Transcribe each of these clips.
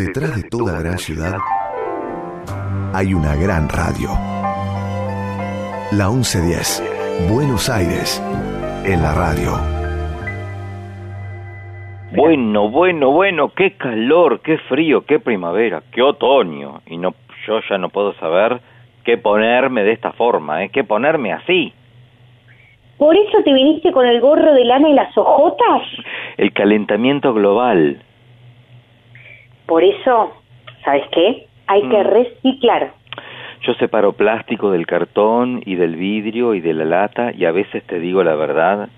Detrás de toda gran ciudad hay una gran radio. La 1110, Buenos Aires, en la radio. Bueno, bueno, bueno, qué calor, qué frío, qué primavera, qué otoño. Y no, yo ya no puedo saber qué ponerme de esta forma, ¿eh? qué ponerme así. ¿Por eso te viniste con el gorro de lana y las ojotas? El calentamiento global. Por eso, ¿sabes qué? Hay que Mm. reciclar. Yo separo plástico del cartón y del vidrio y de la lata y a veces te digo la verdad,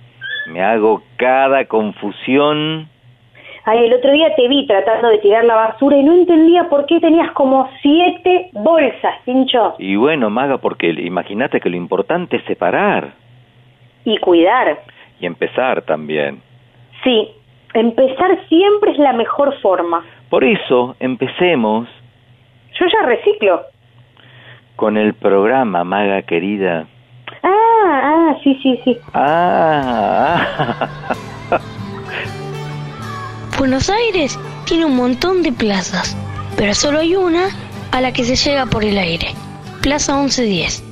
me hago cada confusión. Ay, el otro día te vi tratando de tirar la basura y no entendía por qué tenías como siete bolsas, pincho. Y bueno, Maga, porque imagínate que lo importante es separar Y cuidar. y empezar también. Sí, empezar siempre es la mejor forma. Por eso, empecemos Yo ya reciclo. con el programa, Maga querida. Ah, ah, sí, sí, sí. Ah, Buenos Aires tiene un montón de plazas, pero solo hay una a la que se llega por el aire. Plaza 1110.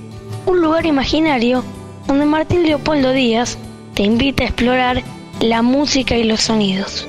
Un lugar imaginario donde Martín Leopoldo Díaz te invita a explorar la música y los sonidos.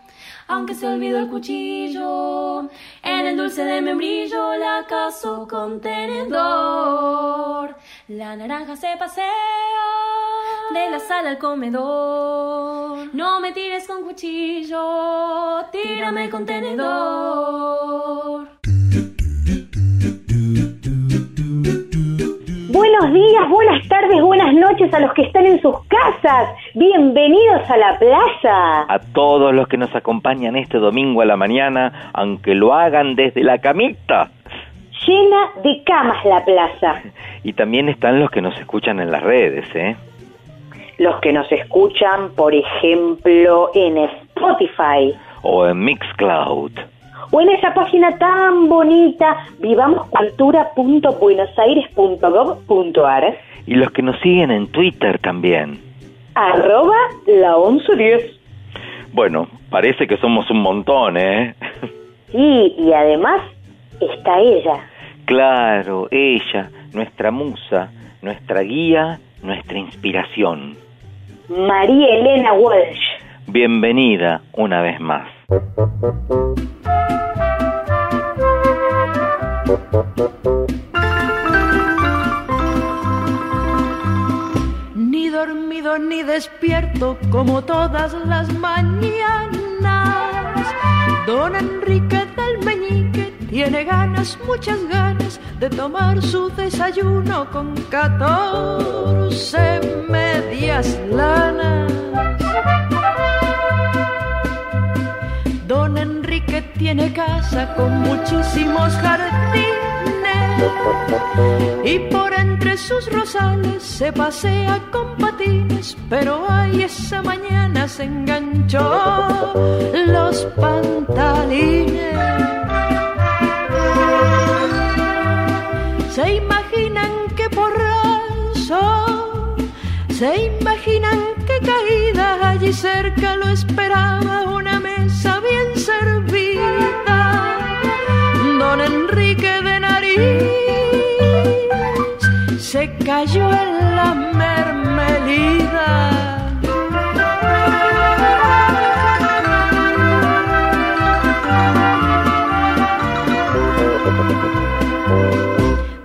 Aunque se olvidó el cuchillo, en el dulce de membrillo la caso con tenedor. La naranja se pasea de la sala al comedor. No me tires con cuchillo, tírame con tenedor. Buenos días, buenas tardes, buenas noches a los que están en sus casas. Bienvenidos a la plaza. a todos los que nos acompañan este domingo a la mañana, aunque lo hagan desde la camita. Llena de camas la plaza. Y también están los que nos escuchan en las redes, ¿eh? Los que nos escuchan, por ejemplo, en Spotify O en Mixcloud. O en esa página tan bonita vivamoscultura.buenosaires.gov.ar Y los que nos siguen en Twitter también. arroba la 1110. Bueno, parece que somos un montón, ¿eh? Sí, y además está ella, Claro, ella, nuestra musa, nuestra guía, nuestra inspiración. María Elena Walsh. Bienvenida una vez más. Ni dormido ni despierto como todas las mañanas. Don Enrique del Meñique tiene ganas, muchas ganas de tomar su desayuno con catorce medias lanas. Don Enrique tiene casa con muchísimos jardines y por entre sus rosales se pasea con patines, pero ay, esa mañana se enganchó los pantalines. Se imaginan que porrazo, se imaginan que caída allí cerca lo esperaba una cayó en la mermelida.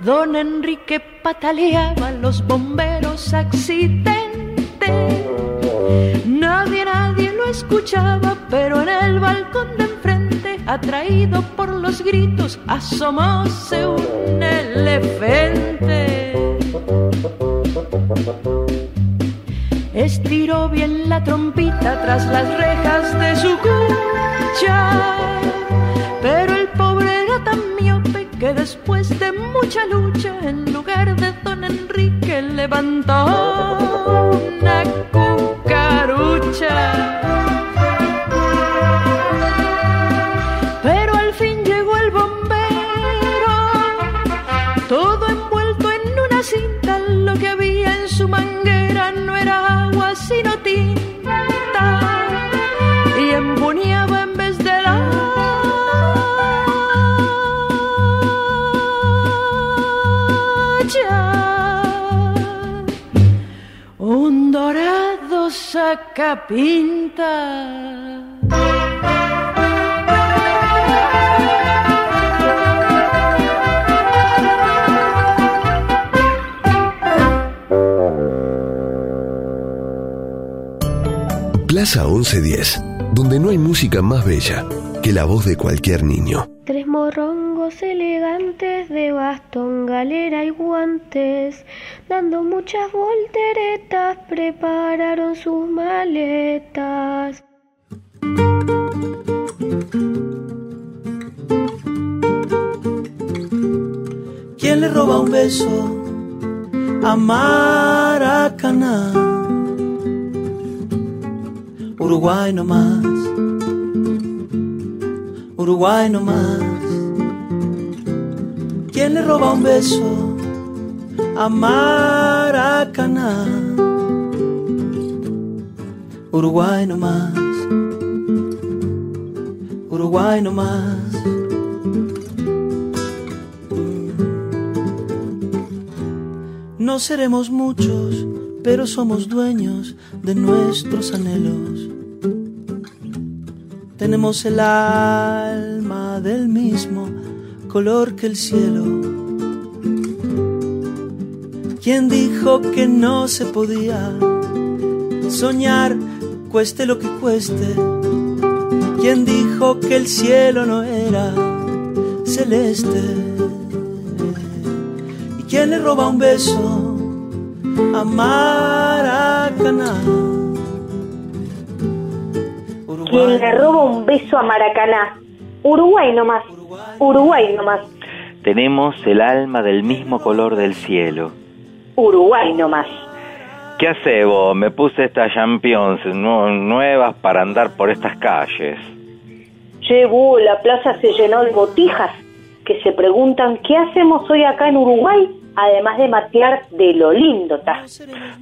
Don Enrique pataleaba los bomberos accidente. Nadie, nadie lo escuchaba, pero en el balcón de enfrente, atraído por los gritos, asomóse un elefante. Estiró bien la trompita tras las rejas de su cucha, pero el pobre era tan miope que después de mucha lucha, en lugar de don Enrique levantó una cucarucha. Dorado sacapinta. Plaza 1110, donde no hay música más bella que la voz de cualquier niño. Tres morrongos elegantes de bastón, galera y guantes, dando muchas volteretas, prepararon sus maletas. ¿Quién le roba un beso a Maracaná? Uruguay no más, Uruguay no más. ¿Quién le roba un beso a Maracaná? Uruguay no más, Uruguay no más. No seremos muchos, pero somos dueños de nuestros anhelos. Tenemos el alma del mismo color que el cielo. ¿Quién dijo que no se podía soñar, cueste lo que cueste? ¿Quién dijo que el cielo no era celeste? ¿Y quién le roba un beso a Maracaná? Quien le roba un beso a Maracaná. Uruguay nomás. Uruguay nomás. Tenemos el alma del mismo color del cielo. Uruguay nomás. ¿Qué hace vos? Me puse estas champions nu- nuevas para andar por estas calles. Llegó, la plaza se llenó de botijas que se preguntan qué hacemos hoy acá en Uruguay, además de matear de lo lindo, está.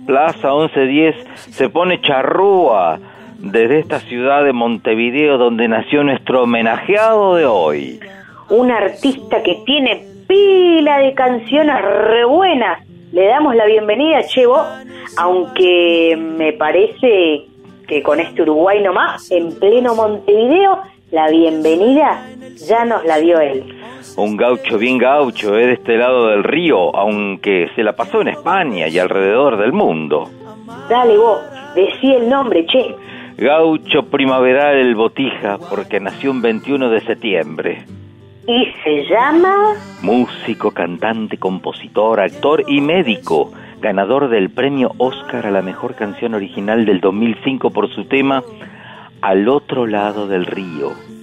Plaza 1110 se pone charrúa desde esta ciudad de Montevideo donde nació nuestro homenajeado de hoy. Un artista que tiene pila de canciones re buenas. Le damos la bienvenida, Chevo, aunque me parece que con este Uruguay nomás, en pleno Montevideo, la bienvenida ya nos la dio él. Un gaucho bien gaucho, eh, de este lado del río, aunque se la pasó en España y alrededor del mundo. Dale vos, decí el nombre, che. Gaucho primaveral el Botija, porque nació un 21 de septiembre. Y se llama... Músico, cantante, compositor, actor y médico. Ganador del premio Oscar a la mejor canción original del 2005 por su tema Al otro lado del río.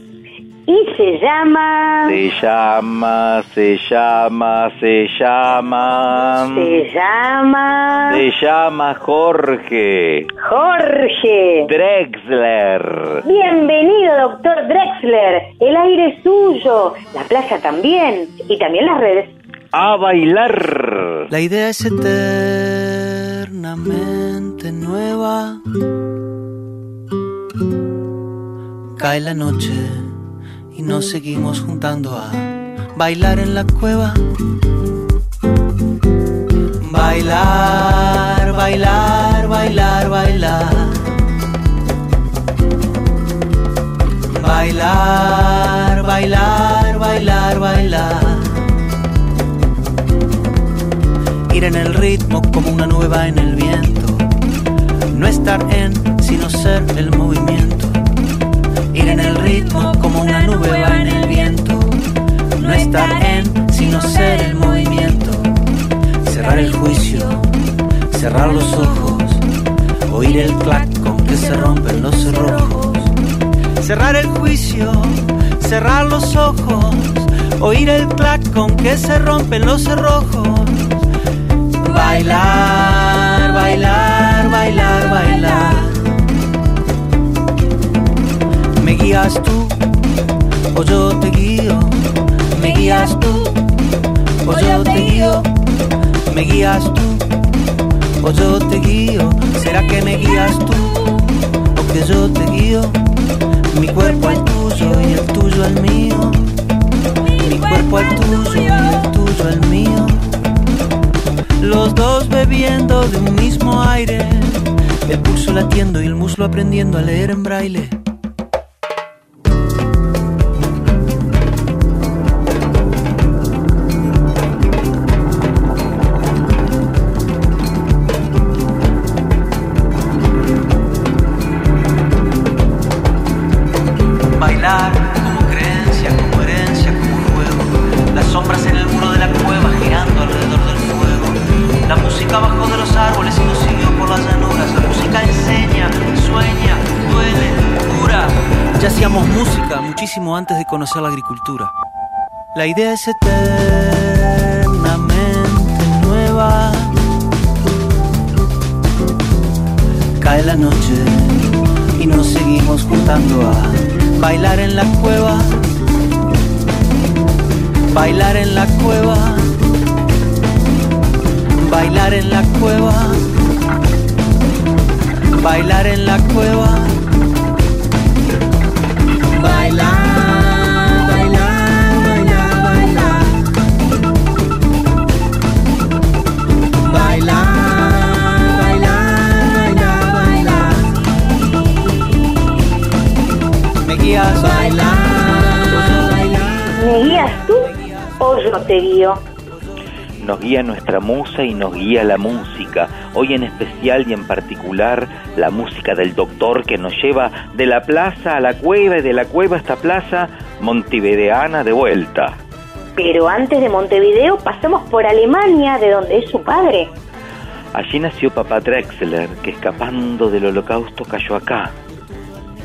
Y se llama... Se llama, se llama, se llama. Se llama... Se llama Jorge Jorge. Drexler. Bienvenido, doctor Drexler. El aire es suyo, la playa también, y también las redes. A bailar. La idea es eternamente nueva. Cae la noche y nos seguimos juntando a bailar en la cueva. Bailar, bailar, bailar, bailar. Bailar, bailar, bailar, bailar. Ir en el ritmo como una nueva en el viento. No estar en, sino ser el movimiento. Ir en el ritmo como una nube va en el viento. No estar en, sino ser el movimiento. Cerrar el juicio, cerrar los ojos, oír el clac con que se rompen los cerrojos. Cerrar el juicio, cerrar los ojos, oír el clac con que se rompen los cerrojos. Bailar, bailar, bailar, bailar. Guías tú o yo te guío. Me guías tú o yo te guío. Me guías tú o yo te guío. ¿Será que me guías tú o que yo te guío? Mi cuerpo al tuyo y el tuyo al mío. Mi cuerpo al tuyo y el tuyo al mío. Los dos bebiendo de un mismo aire. El pulso latiendo y el muslo aprendiendo a leer en braille. Hacíamos música muchísimo antes de conocer la agricultura. La idea es eternamente nueva. Cae la noche y nos seguimos juntando a bailar en la cueva. Bailar en la cueva. Bailar en la cueva. Bailar en la cueva. O te? Nos guía nuestra musa y nos guía la música. Hoy en especial y en particular la música del doctor que nos lleva de la plaza a la cueva y de la cueva a esta plaza montevideana de vuelta. Pero antes de Montevideo pasamos por Alemania, de donde es su padre. Allí nació papá Drexler, que escapando del holocausto cayó acá.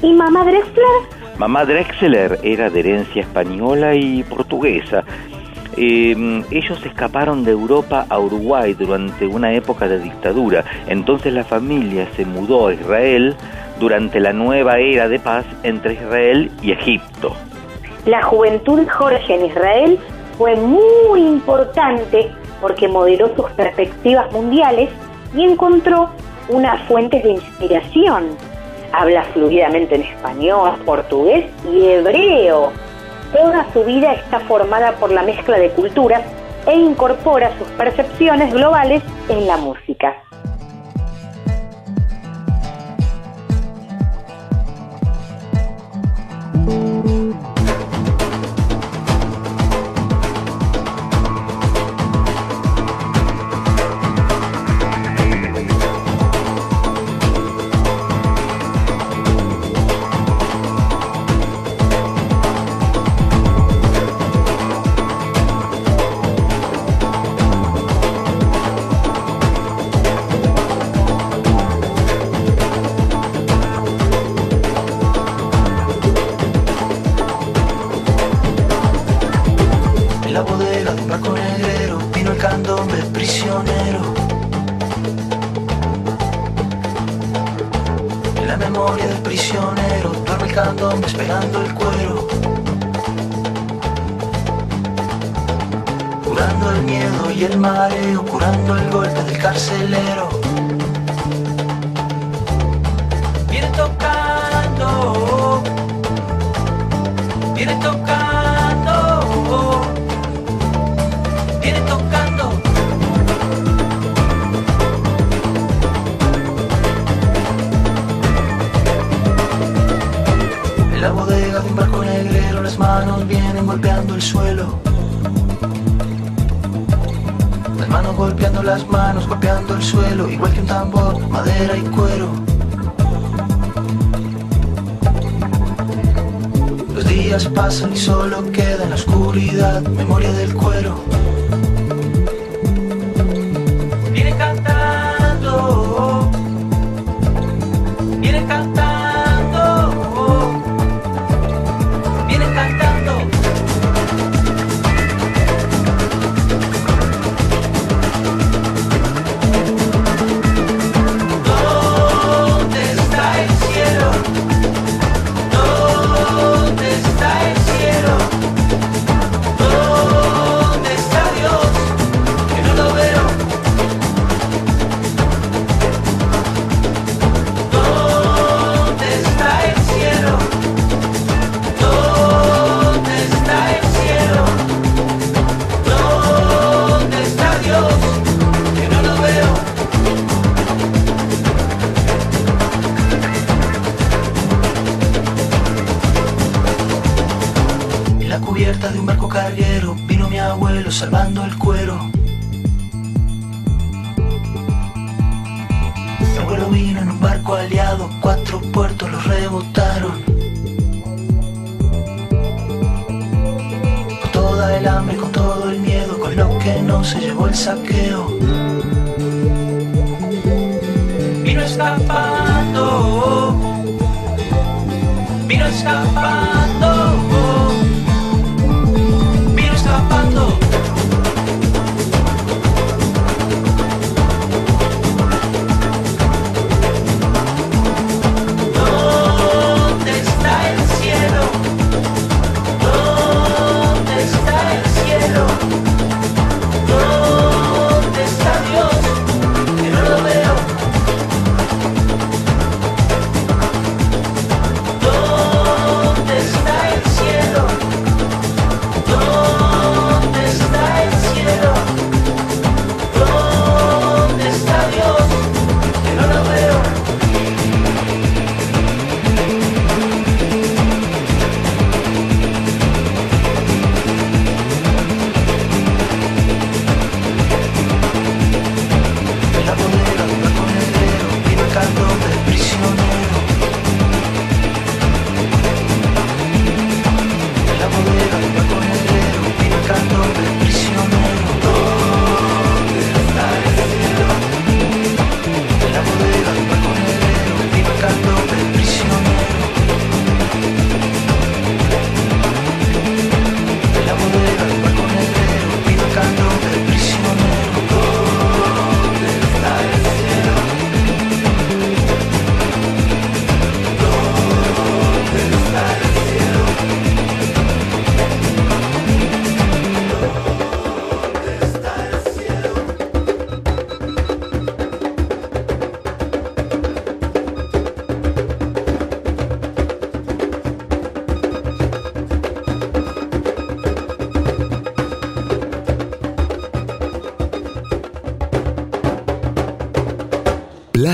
¿Y mamá Drexler? Mamá Drexler era de herencia española y portuguesa. Eh, ellos escaparon de Europa a Uruguay durante una época de dictadura. Entonces la familia se mudó a Israel durante la nueva era de paz entre Israel y Egipto. La juventud de Jorge en Israel fue muy importante porque moderó sus perspectivas mundiales y encontró unas fuentes de inspiración. Habla fluidamente en español, portugués y hebreo. Toda su vida está formada por la mezcla de culturas e incorpora sus percepciones globales en la música.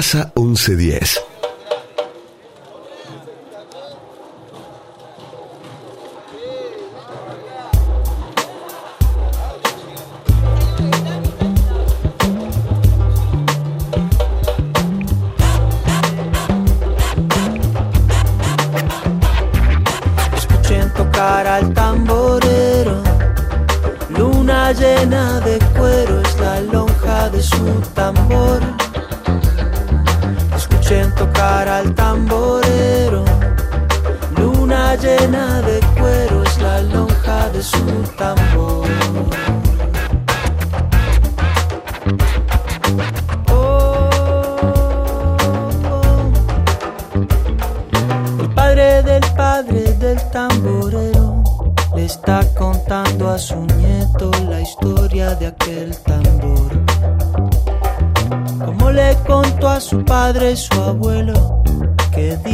Plaza 1110. Escuchen tocar al tamborero, luna llena de cuero es la lonja de su tambor tocar al tamborero. Luna llena de cuero es la lonja de su tambor. Oh, El padre del tamborero le está contando a su nieto la historia de aquel tambor le contó a su padre, su abuelo,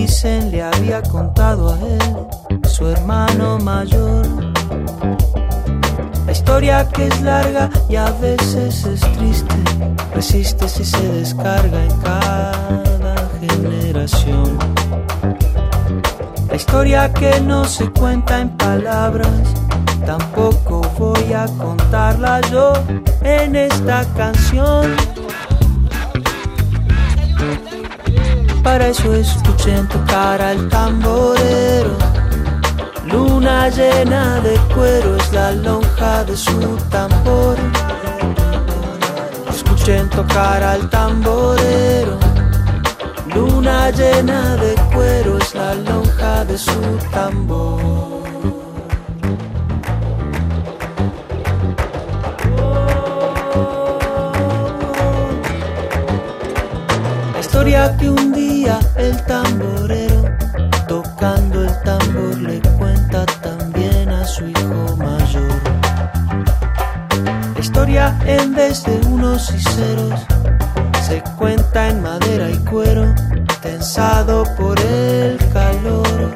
que dicen le había contado a él, su hermano mayor. La historia que es larga y a veces es triste, resiste si se descarga en cada generación. La historia que no se cuenta en palabras, tampoco voy a contarla yo en esta canción. Para eso escuchen tocar al tamborero. Luna llena de cuero es la lonja de su tambor. Escuchen tocar al tamborero. Luna llena de cuero es la lonja de su tambor. historia que un en vez de unos y ceros, se cuenta en madera y cuero, tensado por el calor.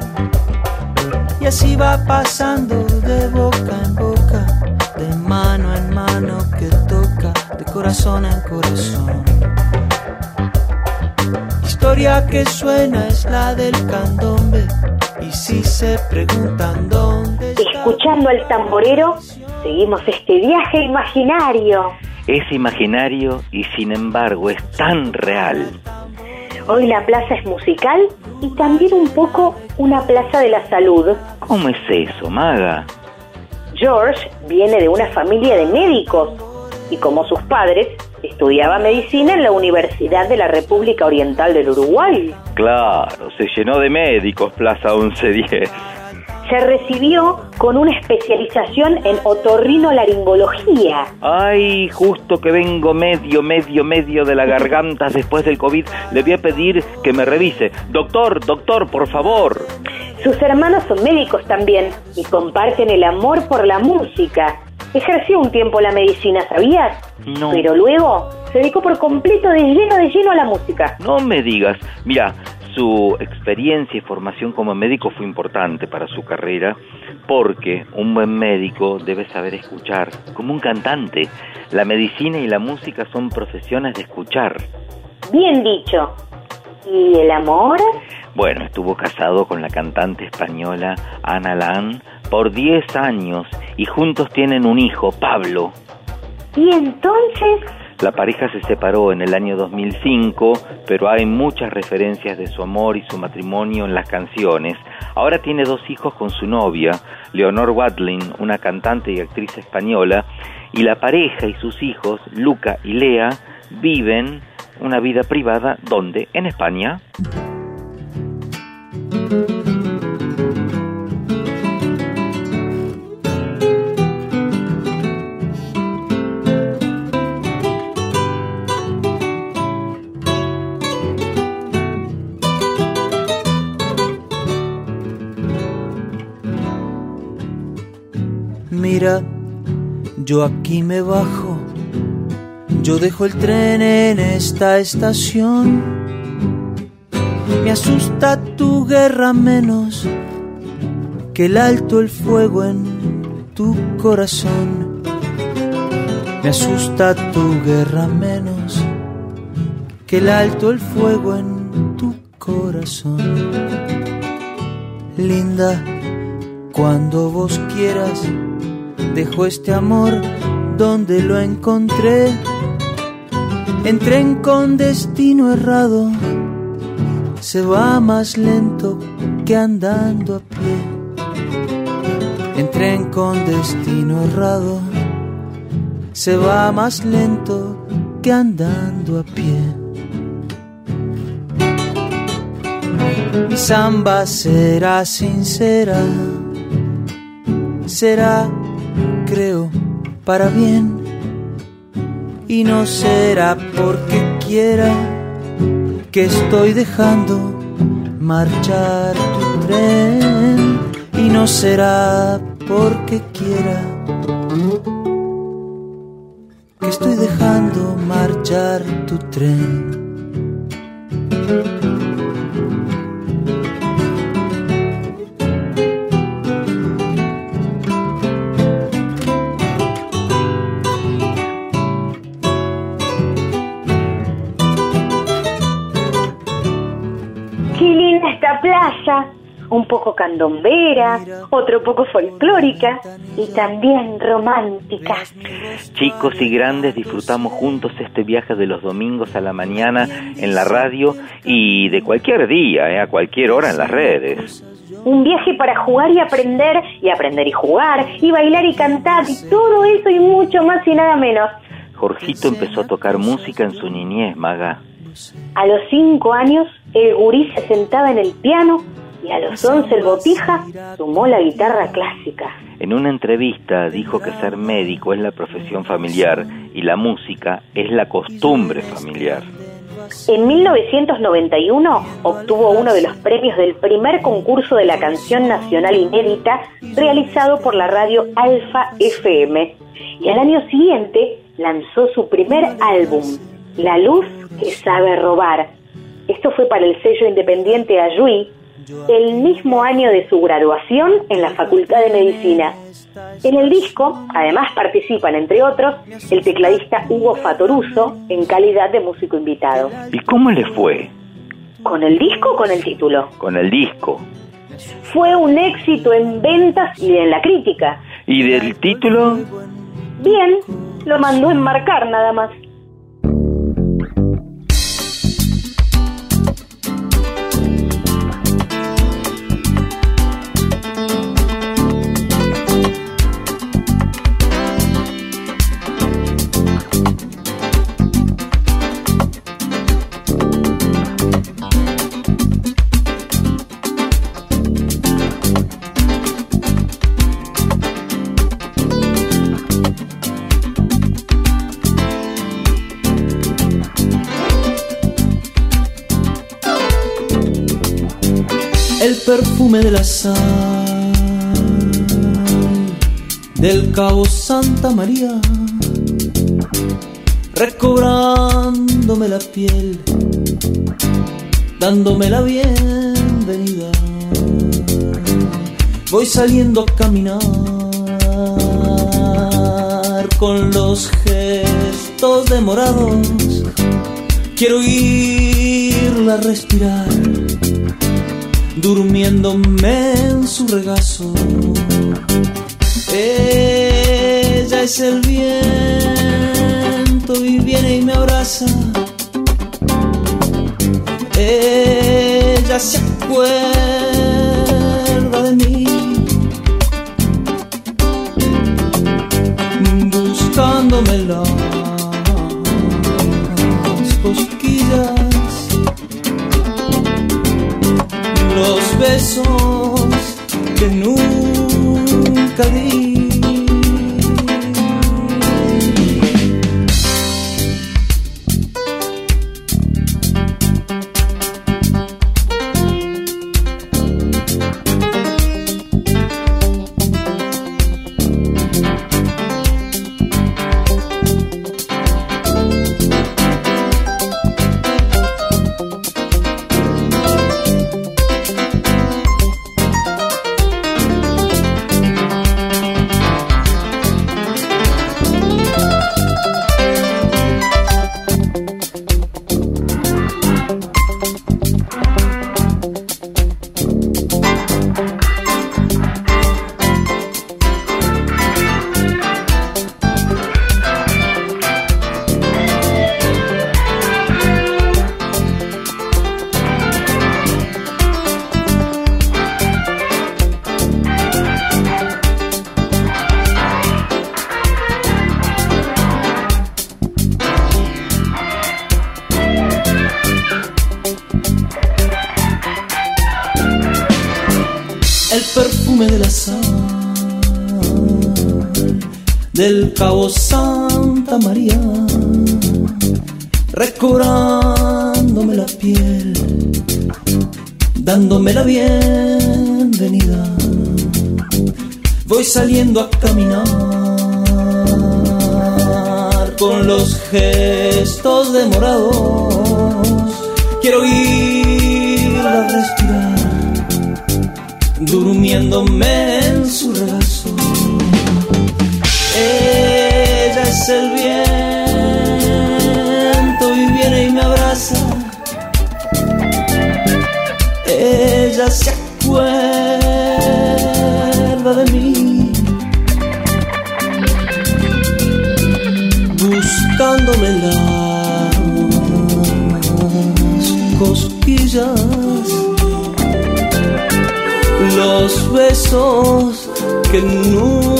Y así va pasando de boca en boca, de mano en mano que toca, de corazón en corazón historia que suena es la del candombe. Y si se preguntan dónde Escuchando al tamborero Seguimos este viaje imaginario. Es imaginario y sin embargo es tan real. Hoy la plaza es musical y también un poco una plaza de la salud. ¿Cómo es eso, maga? George viene de una familia de médicos y como sus padres estudiaba medicina en la Universidad de la República Oriental del Uruguay. Claro, se llenó de médicos Plaza 1110. Se recibió con una especialización en otorrinolaringología. Ay, justo que vengo medio, medio, medio de la garganta después del COVID, le voy a pedir que me revise. Doctor, doctor, por favor. Sus hermanos son médicos también y comparten el amor por la música. Ejerció un tiempo la medicina, ¿sabías? No. Pero luego se dedicó por completo de lleno de lleno a la música. No me digas. Mira, su experiencia y formación como médico fue importante para su carrera porque un buen médico debe saber escuchar, como un cantante. La medicina y la música son profesiones de escuchar. Bien dicho. ¿Y el amor? Bueno, estuvo casado con la cantante española Ana Lan por 10 años y juntos tienen un hijo, Pablo. ¿Y entonces? La pareja se separó en el año 2005, pero hay muchas referencias de su amor y su matrimonio en las canciones. Ahora tiene dos hijos con su novia, Leonor Wadlin, una cantante y actriz española, y la pareja y sus hijos, Luca y Lea, viven una vida privada, ¿dónde? En España. Yo aquí me bajo, yo dejo el tren en esta estación. Me asusta tu guerra menos que el alto el fuego en tu corazón. Me asusta tu guerra menos que el alto el fuego en tu corazón. Linda, cuando vos quieras, dejo este amor donde lo encontré. En tren con destino errado, se va más lento que andando a pie. En tren con destino errado, se va más lento que andando a pie. Mi samba será sincera, será, creo, para bien, y no será porque quiera que estoy dejando marchar tu tren, y no será porque quiera que estoy dejando marchar tu tren. Un poco candombera, otro poco folclórica y también romántica. Chicos y grandes disfrutamos juntos este viaje de los domingos a la mañana en la radio y de cualquier día, eh, a cualquier hora en las redes. Un viaje para jugar y aprender, y aprender y jugar, y bailar y cantar, y todo eso y mucho más y nada menos. Jorgito empezó a tocar música en su niñez, maga. A los cinco años, el gurí se sentaba en el piano y a los once el botija sumó la guitarra clásica. En una entrevista dijo que ser médico es la profesión familiar y la música es la costumbre familiar. En 1991 obtuvo uno de los premios del primer concurso de la canción nacional inédita realizado por la radio Alfa FM y al año siguiente lanzó su primer álbum, La luz que sabe robar. Esto fue para el sello independiente Ayui, el mismo año de su graduación en la Facultad de Medicina. En el disco, además participan, entre otros, el tecladista Hugo Fatoruso en calidad de músico invitado. ¿Y cómo le fue ¿Con el disco o con el título? con el disco? Fue un éxito en ventas y en la crítica. ¿Y del título? Bien, lo mandó enmarcar nada más. De la sal del cabo Santa María, recobrándome la piel, dándome la bienvenida. Voy saliendo a caminar con los gestos demorados, quiero irla a respirar durmiéndome en su regazo. Ella es el viento y viene y me abraza. Ella se acuerda besos que nunca di. Buscándome las cosquillas. Los besos que nunca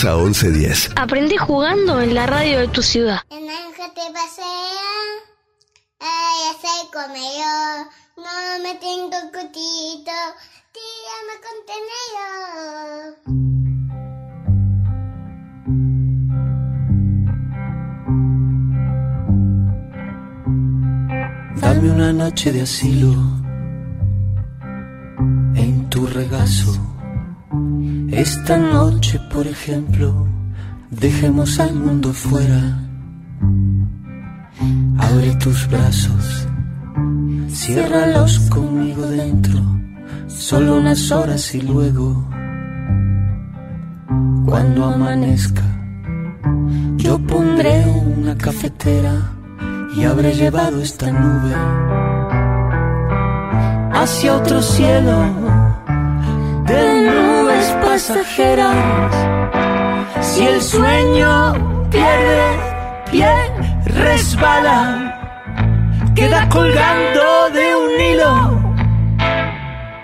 Plaza 1110. Aprendí jugando en la radio de tu ciudad. En el te pasea, ella se come yo. No me tengo cutito, tírame contenedor. Dame una noche de asilo Esta noche, por ejemplo, dejemos al mundo fuera. Abre tus brazos, ciérralos conmigo dentro, solo unas horas y luego, cuando amanezca, yo pondré una cafetera y habré llevado esta nube hacia otro cielo pasajeras. Si el sueño pierde pie, resbala, queda colgando de un hilo.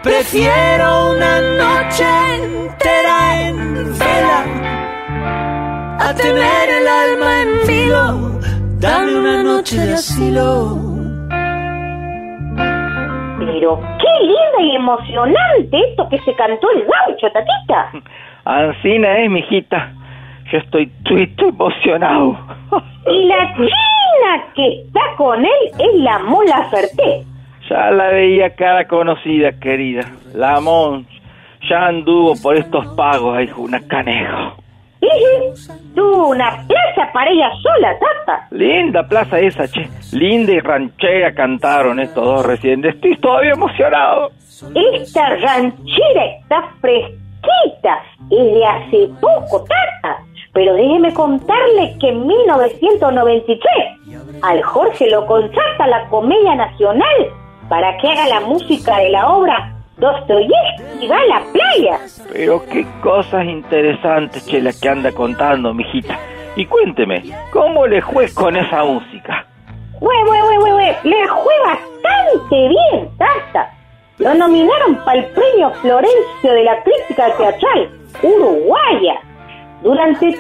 Prefiero una noche entera en vela a tener el alma en filo. Dame una noche de asilo. Linda y emocionante esto que se cantó el gaucho, tatita. Ancina es, mijita. Yo estoy triste emocionado. Y la china que está con él es la Mola Ferté. Ya la veía cara conocida, querida. La Mon ya anduvo por estos pagos, ahí una canejo. Tuvo una plaza para ella sola, tata. Linda plaza esa, che. Linda y ranchera cantaron estos dos recién. Estoy todavía emocionado. Esta ranchera está fresquita y de hace poco, tata. Pero déjeme contarle que en 1993 al Jorge lo contrata la Comedia Nacional para que haga la música de la obra Dostoyevsky va a la playa. Pero qué cosas interesantes, che, la que anda contando, mijita. Y cuénteme, ¿cómo le fue con esa música? Güey, güey, güey, güey, güey, le fue bastante bien, tata. Lo nominaron para el premio Florencio de la Crítica Teatral, Uruguaya. Durante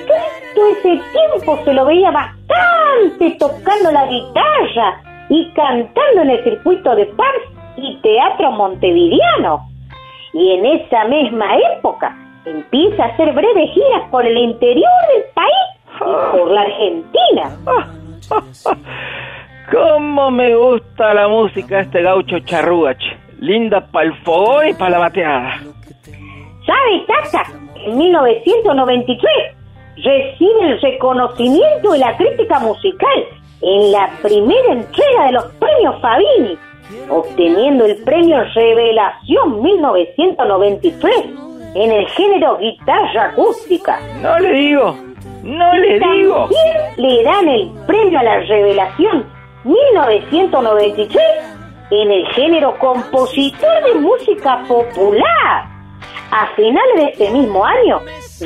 todo ese tiempo se lo veía bastante tocando la guitarra y cantando en el circuito de Pars y Teatro Montevideano. Y en esa misma época empieza a hacer breves giras por el interior del país y por la Argentina. ¿Cómo me gusta la música este gaucho charrúa, che? Linda para el fogón y para la bateada. ¿Sabe, Tata? En 1993 recibe el reconocimiento de la crítica musical en la primera entrega de los premios Fabini, obteniendo el premio Revelación 1993 en el género guitarra acústica. No le digo, no le digo. Le dan el premio a la Revelación 1993 en el género compositor de música popular. A finales de este mismo año,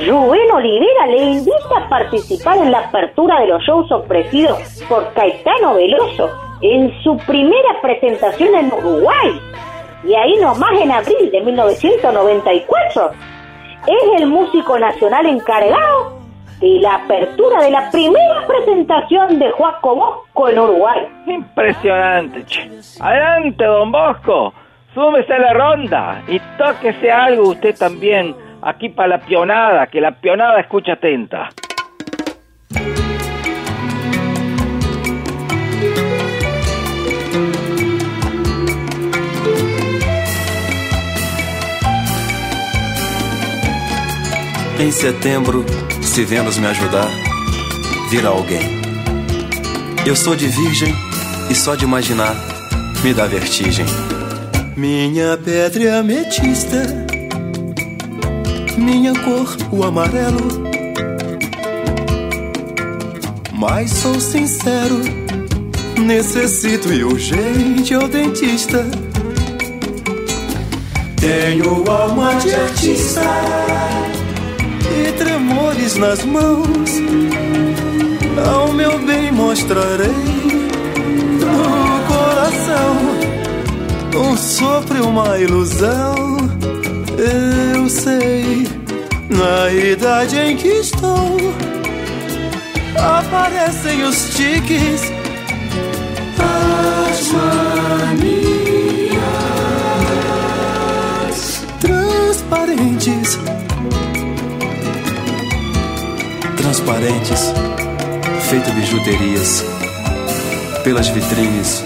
Rubén Olivera le invita a participar en la apertura de los shows ofrecidos por Caetano Veloso en su primera presentación en Uruguay. Y ahí nomás en abril de 1994 es el músico nacional encargado de la apertura de la primera presentación de Juaco Bosco en Uruguay. Impresionante, che. Adelante, don Bosco. Súmese a la ronda y tóquese algo usted también aquí para la pionada, que la pionada escucha atenta. Em setembro, se Vênus me ajudar, virá alguém. Eu sou de virgem e só de imaginar me dá vertigem. Minha pedra é ametista, minha cor o amarelo. Mas sou sincero, necessito e urgente ao dentista. Tenho alma de artista e tremores nas mãos. Ao meu bem mostrarei no coração um sopro e uma ilusão. Eu sei Na idade em que estou, aparecem os tiques, as manias transparentes. Transparentes, feito bijuterias pelas vitrines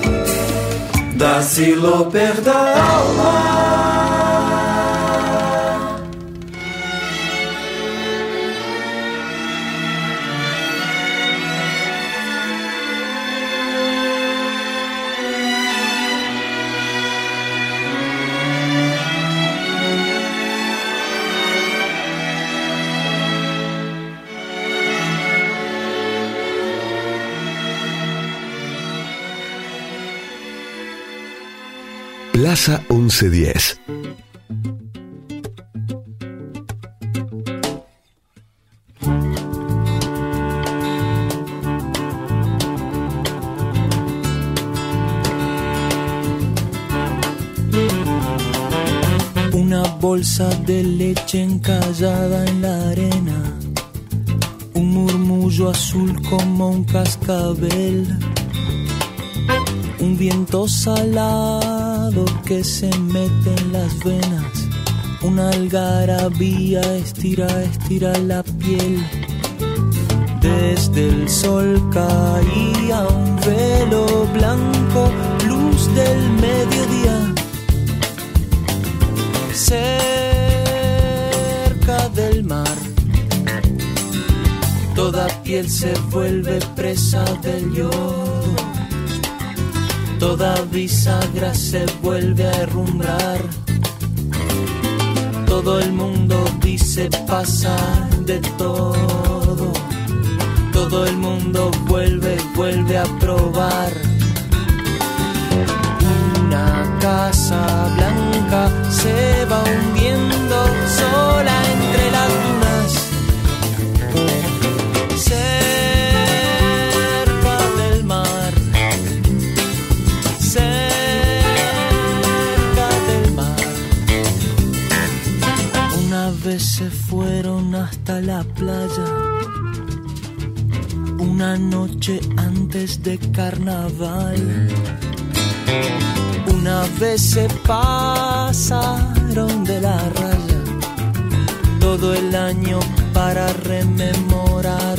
da Siloper da alma. Plaza 1110. Una bolsa de leche encallada en la arena, un murmullo azul como un cascabel, un viento salado que se mete en las venas, una algarabía estira, estira la piel. Desde el sol caía un velo blanco, luz del mediodía cerca del mar. Toda piel se vuelve presa del yodo. Toda bisagra se vuelve a herrumbrar. Todo el mundo dice pasar de todo. Todo el mundo vuelve, vuelve a probar una casa blanca se va hundiendo sola Se fueron hasta la playa. Una noche antes de carnaval. Una vez se pasaron de la raya todo el año para rememorar.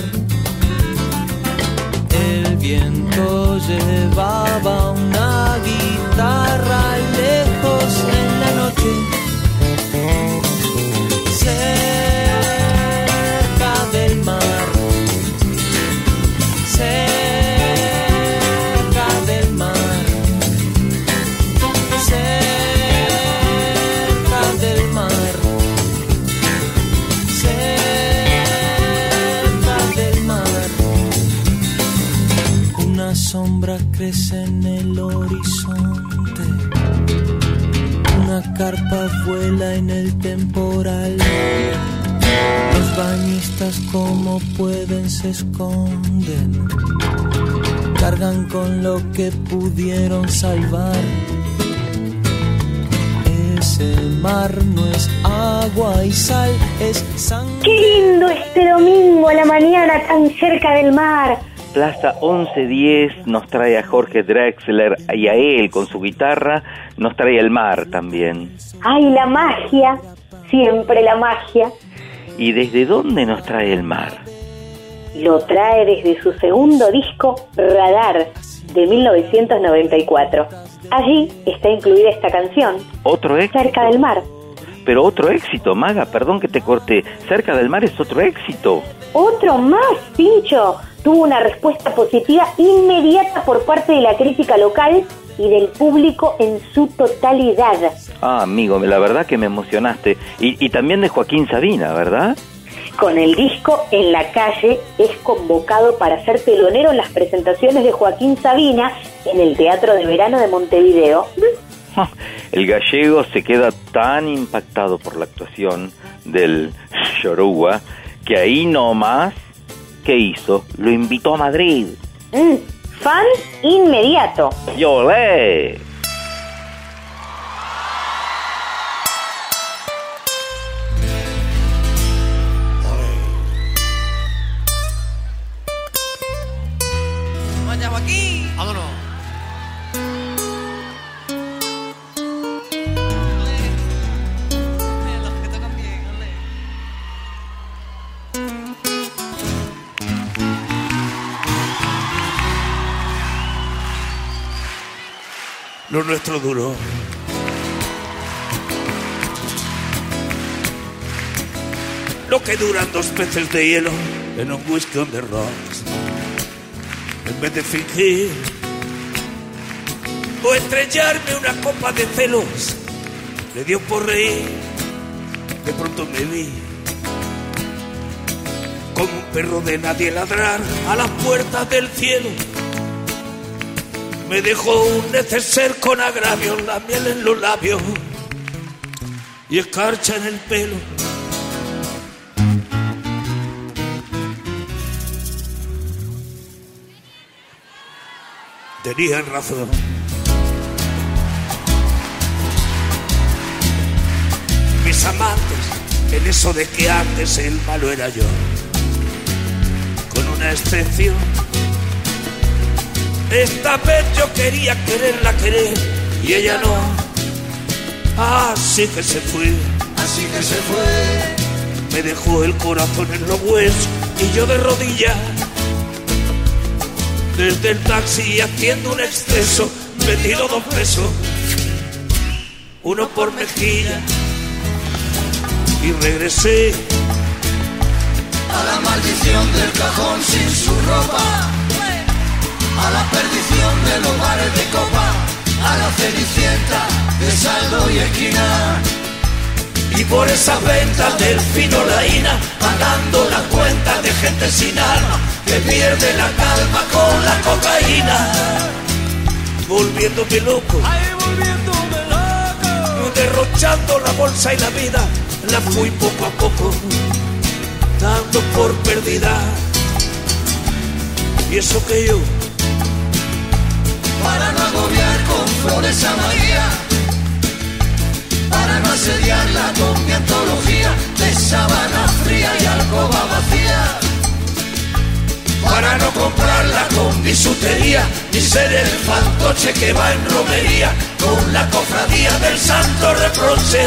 El viento llevaba una guitarra lejos en la noche. Cerca del mar. Cerca del mar. Cerca del mar. Cerca del mar. Una sombra crece en el horizonte. Una carpa vuela en el temporal. Los bañistas como pueden se esconden. Cargan con lo que pudieron salvar. Ese mar no es agua y sal, es sangre. Qué lindo este domingo a la mañana tan cerca del mar. Plaza 1110 nos trae a Jorge Drexler y a él con su guitarra, nos trae el mar también. Ay, la magia, siempre la magia. ¿Y desde dónde nos trae el mar? Lo trae desde su segundo disco, Radar, de 1994. Allí está incluida esta canción, Otro éxito. Cerca del mar. Pero otro éxito, Maga, perdón que te corte. Cerca del mar es otro éxito. Otro más, Pincho. Tuvo una respuesta positiva inmediata por parte de la crítica local y del público en su totalidad. Ah, amigo, la verdad que me emocionaste. Y, y también de Joaquín Sabina, ¿verdad? Con el disco En la calle es convocado para ser telonero en las presentaciones de Joaquín Sabina en el Teatro de Verano de Montevideo. El gallego se queda tan impactado por la actuación del Yoruba que ahí nomás, ¿qué hizo? Lo invitó a Madrid. Mm, fan inmediato. ¡Yo lo nuestro duró. Lo que duran dos peces de hielo en un whisky on the. En vez de fingir o estrellarme una copa de celos, le dio por reír. De pronto me vi como un perro de nadie ladrar a las puertas del cielo. Me dejó un neceser con agravio, la miel en los labios y escarcha en el pelo. Tenían razón. Mis amantes, en eso de que antes el malo era yo, con una excepción. Esta vez yo quería quererla querer y ella no. Así que se fue, Así que se fue. me dejó el corazón en los huesos y yo de rodillas. Desde el taxi haciendo un exceso, me tiro dos pesos, uno por mejilla y regresé A la maldición del cajón sin su ropa. A la perdición de los bares de copa. A la cenicienta de saldo y esquina. y por esas ventas del fino laína pagando las cuentas de gente sin alma que pierde la calma con la cocaína volviéndome loco derrochando la bolsa y la vida la fui poco a poco dando por perdida y eso que yo Para no agobiar con flores a María. Para no asediarla con mi antología de sábana fría y alcoba vacía. para no comprarla con bisutería ni ser el fantoche que va en romería con la cofradía del santo reproche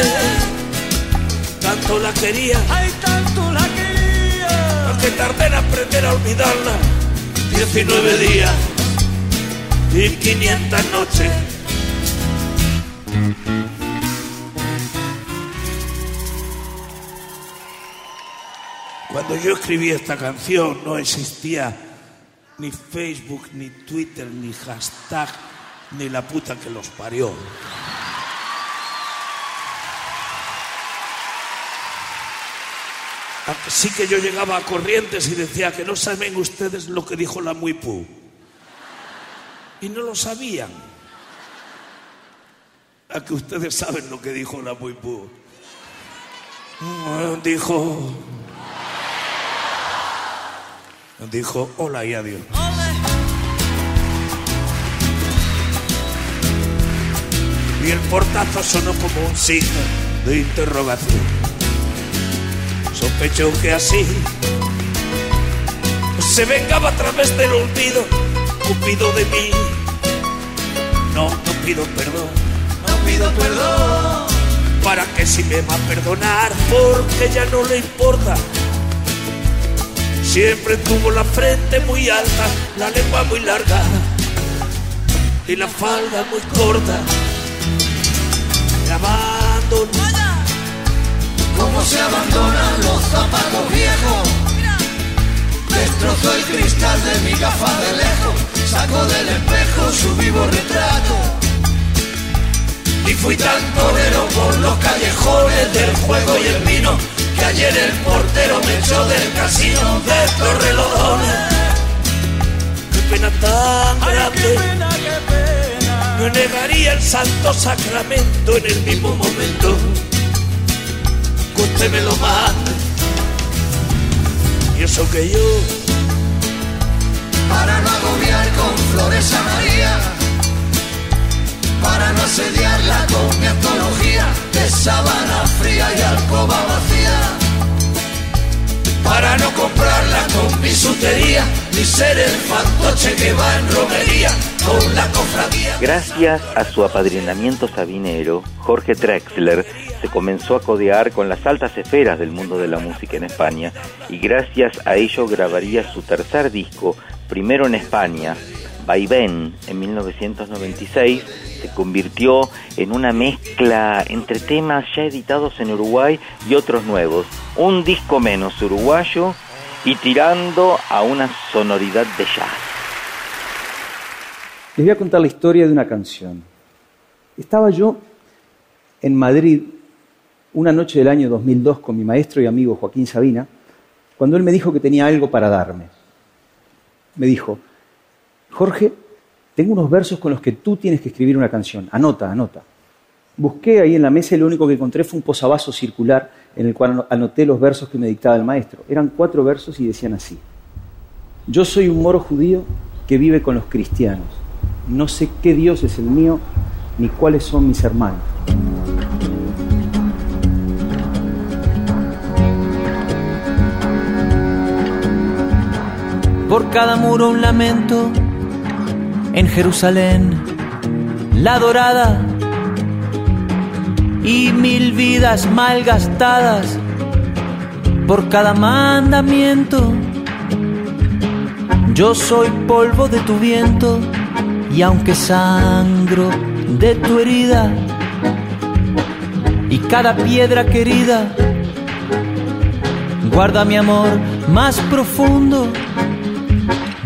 tanto la quería ay tanto la quería aunque tardé en aprender a olvidarla 19 días y 500 noches Cuando yo escribí esta canción no existía ni Facebook, ni Twitter, ni hashtag, ni la puta que los parió. Así que yo llegaba a Corrientes y decía que no saben ustedes lo que dijo la Muipú. Y no lo sabían. A que ustedes saben lo que dijo la Muipú. Mm, Dijo... Dijo hola y adiós. Y el portazo sonó como un signo de interrogación. Sospecho que así se vengaba a través del olvido, Cupido de mí. No, no pido perdón, No pido perdón. para que si me va a perdonar, porque ya no le importa. Siempre tuvo la frente muy alta, la lengua muy larga y la falda muy corta. Me abandonó. Cómo se abandonan los zapatos viejos. Destrozó el cristal de mi gafa de lejos. Sacó del espejo su vivo retrato. Y fui tan torero por los callejones del juego y el vino que ayer el portero me echó del casino de Torrelodones. Qué pena tan grande. Me negaría el santo sacramento en el mismo momento que usted me lo mande. Y eso que yo Para no agobiar Gracias a su apadrinamiento sabinero, Jorge Drexler se comenzó a codear con las altas esferas del mundo de la música en España y gracias a ello grabaría su tercer disco, primero en España, Vaivén en 1996 se convirtió en una mezcla entre temas ya editados en Uruguay y otros nuevos. Un disco menos uruguayo y tirando a una sonoridad de jazz. Les voy a contar la historia de una canción. Estaba yo en Madrid una noche del año 2002 con mi maestro y amigo Joaquín Sabina, cuando él me dijo que tenía algo para darme. Me dijo, Jorge, tengo unos versos con los que tú tienes que escribir una canción. Anota, anota. Busqué ahí en la mesa y lo único que encontré fue un posavasos circular en el cual anoté los versos que me dictaba el maestro. Eran cuatro versos y decían así. Yo soy un moro judío que vive con los cristianos. No sé qué Dios es el mío ni cuáles son mis hermanos. Por cada muro un lamento en Jerusalén, la dorada y mil vidas mal gastadas por cada mandamiento. Yo soy polvo de tu viento y aunque sangro de tu herida y cada piedra querida guarda mi amor más profundo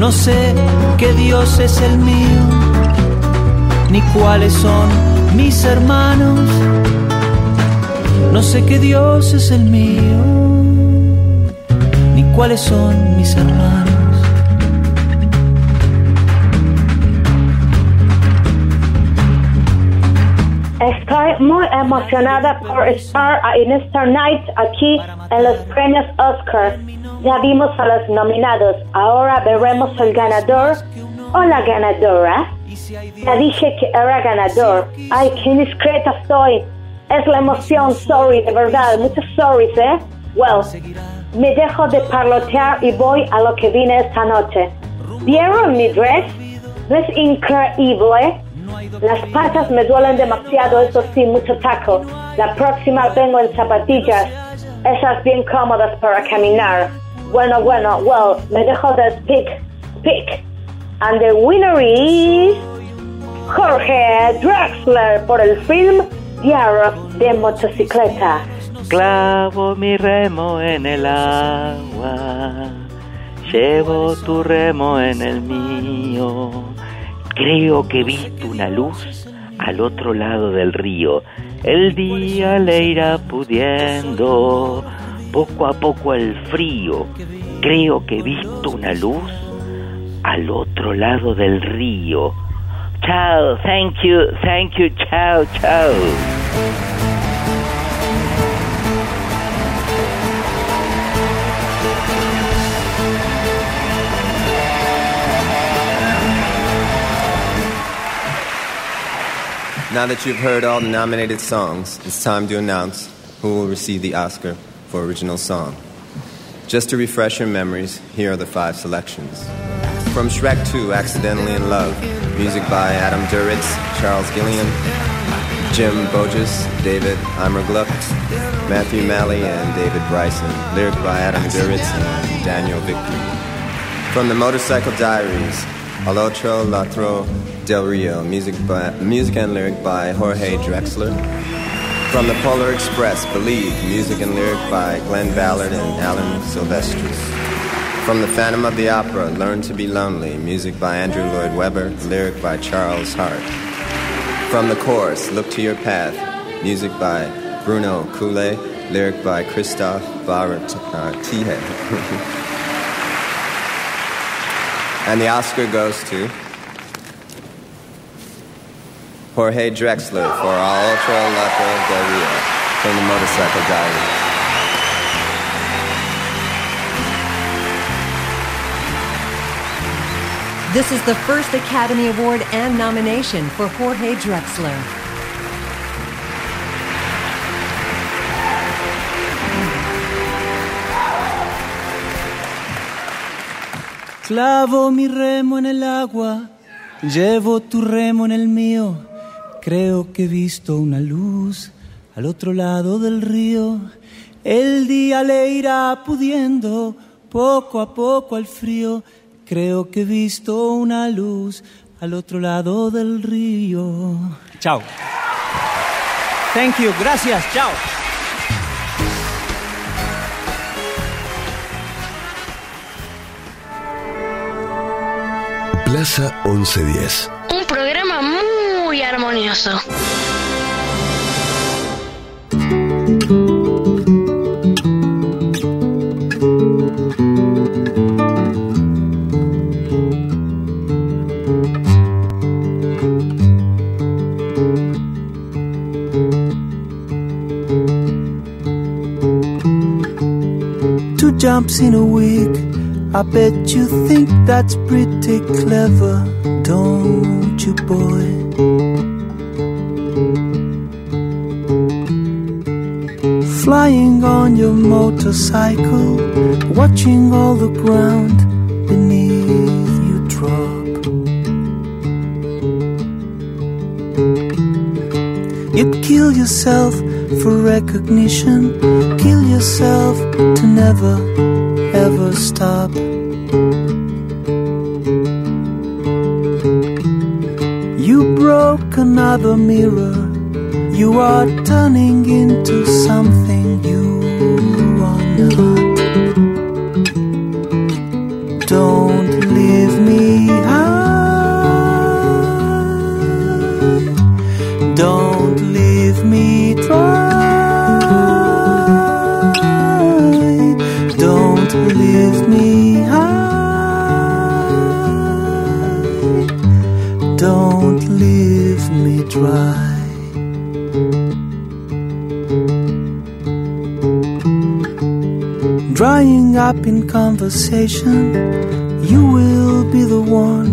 no sé qué Dios es el mío, ni cuáles son mis hermanos. No sé qué Dios es el mío, ni cuáles son mis hermanos. Estoy muy emocionada por estar en esta night aquí en los premios Oscar. Ya vimos a los nominados, ahora veremos el ganador o la ganadora. Ya dije que era ganador. Ay, qué discreta soy. Es la emoción, sorry, de verdad. Muchos sorries, ¿eh? Well, me dejo de parlotear y voy a lo que vine esta noche. ¿Vieron mi dress? ¿No es increíble? Las patas me duelen demasiado, eso sí, mucho taco. La próxima vengo en zapatillas, esas bien cómodas para caminar. Bueno, bueno, well, me dejo de speak, speak. And the winner is Jorge Drexler por el film Diario de Motocicleta. Clavo mi remo en el agua, llevo tu remo en el mío. Creo que he visto una luz al otro lado del río. El día le irá pudiendo poco a poco el frío. Creo que he visto una luz al otro lado del río. Chao, thank you, thank you, chao, chao. Now that you've heard all the nominated songs, it's time to announce who will receive the Oscar for Original Song. Just to refresh your memories, here are the five selections. From Shrek 2, Accidentally in Love, Music by Adam Duritz, Charles Gillian, Jim Bogus, David Imergluck, Matthew Malley, and David Bryson. Lyric by Adam Duritz and Daniel Victory. From the Motorcycle Diaries, Al Otro Latro Del Rio, music, by, music and lyric by Jorge Drexler. From the Polar Express, Believe, music and lyric by Glenn Ballard and Alan Silvestris. From the Phantom of the Opera, Learn to Be Lonely, music by Andrew Lloyd Webber, lyric by Charles Hart. From the chorus, Look to Your Path, music by Bruno Coulet, lyric by Christophe Baratihe. and the Oscar goes to Jorge Drexler for All Ultra Lato Del Rio from the Motorcycle Diary. This is the first Academy Award and nomination for Jorge Drexler. Clavo mi remo en el agua, llevo tu remo en el mío. Creo que he visto una luz al otro lado del río. El día le irá pudiendo poco a poco al frío. Creo que he visto una luz al otro lado del río. Chao. Thank you. Gracias. Chao. Plaza 1110. Muy armonioso. Two jumps in a week. I bet you think that's pretty clever, don't you, boy? Flying on your motorcycle, watching all the ground beneath you drop. You'd kill yourself for recognition, kill yourself to never ever stop. Another mirror. You are turning into something up in conversation, you will be the one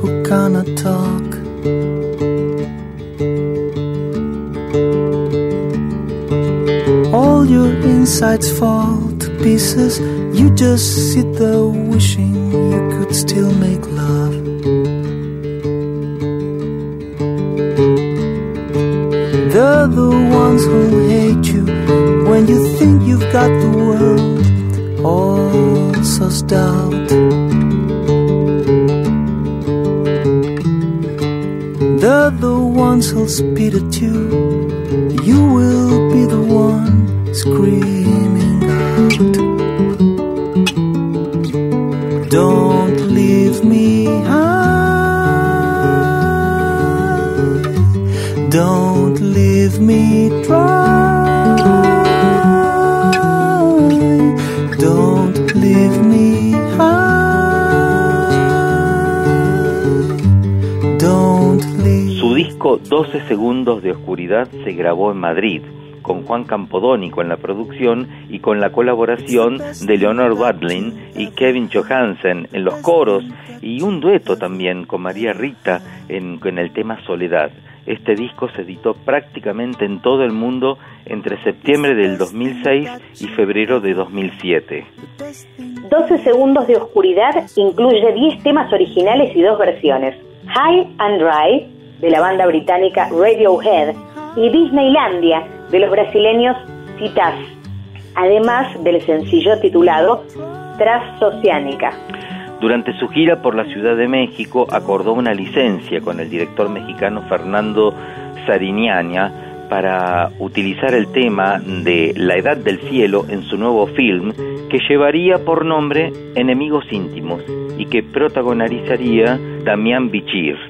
who cannot talk. All your insides fall to pieces. You just sit there wishing who'll you. You will be the one screaming out. Don't leave me high. Don't leave me dry. Disco 12 segundos de oscuridad se grabó en Madrid con Juan Campodónico en la producción y con la colaboración de Leonor Wadlin y Kevin Johansen en los coros y un dueto también con María Rita en, en el tema Soledad. Este disco se editó prácticamente en todo el mundo entre septiembre del 2006 y febrero de 2007. 12 segundos de oscuridad incluye 10 temas originales y dos versiones. High and Dry de la banda británica Radiohead y Disneylandia de los brasileños Citas, además del sencillo titulado Transoceánica. Durante su gira por la Ciudad de México acordó una licencia con el director mexicano Fernando Sariñana para utilizar el tema de La Edad del Cielo en su nuevo film que llevaría por nombre Enemigos Íntimos y que protagonizaría Damián Bichir.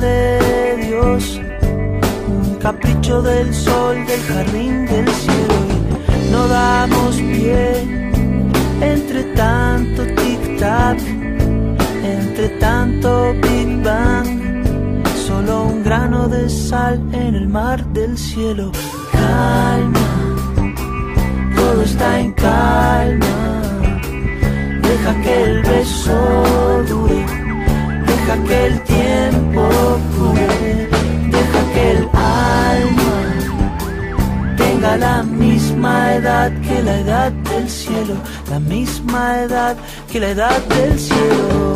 De Dios, un capricho del sol del jardín del cielo. Y no damos pie entre tanto tic-tac, entre tanto Big Bang, solo un grano de sal en el mar del cielo. Calma todo está en calma. Deja que el beso dure, que el tiempo cure, deja que el alma tenga la misma edad que la edad del cielo, la misma edad que la edad del cielo.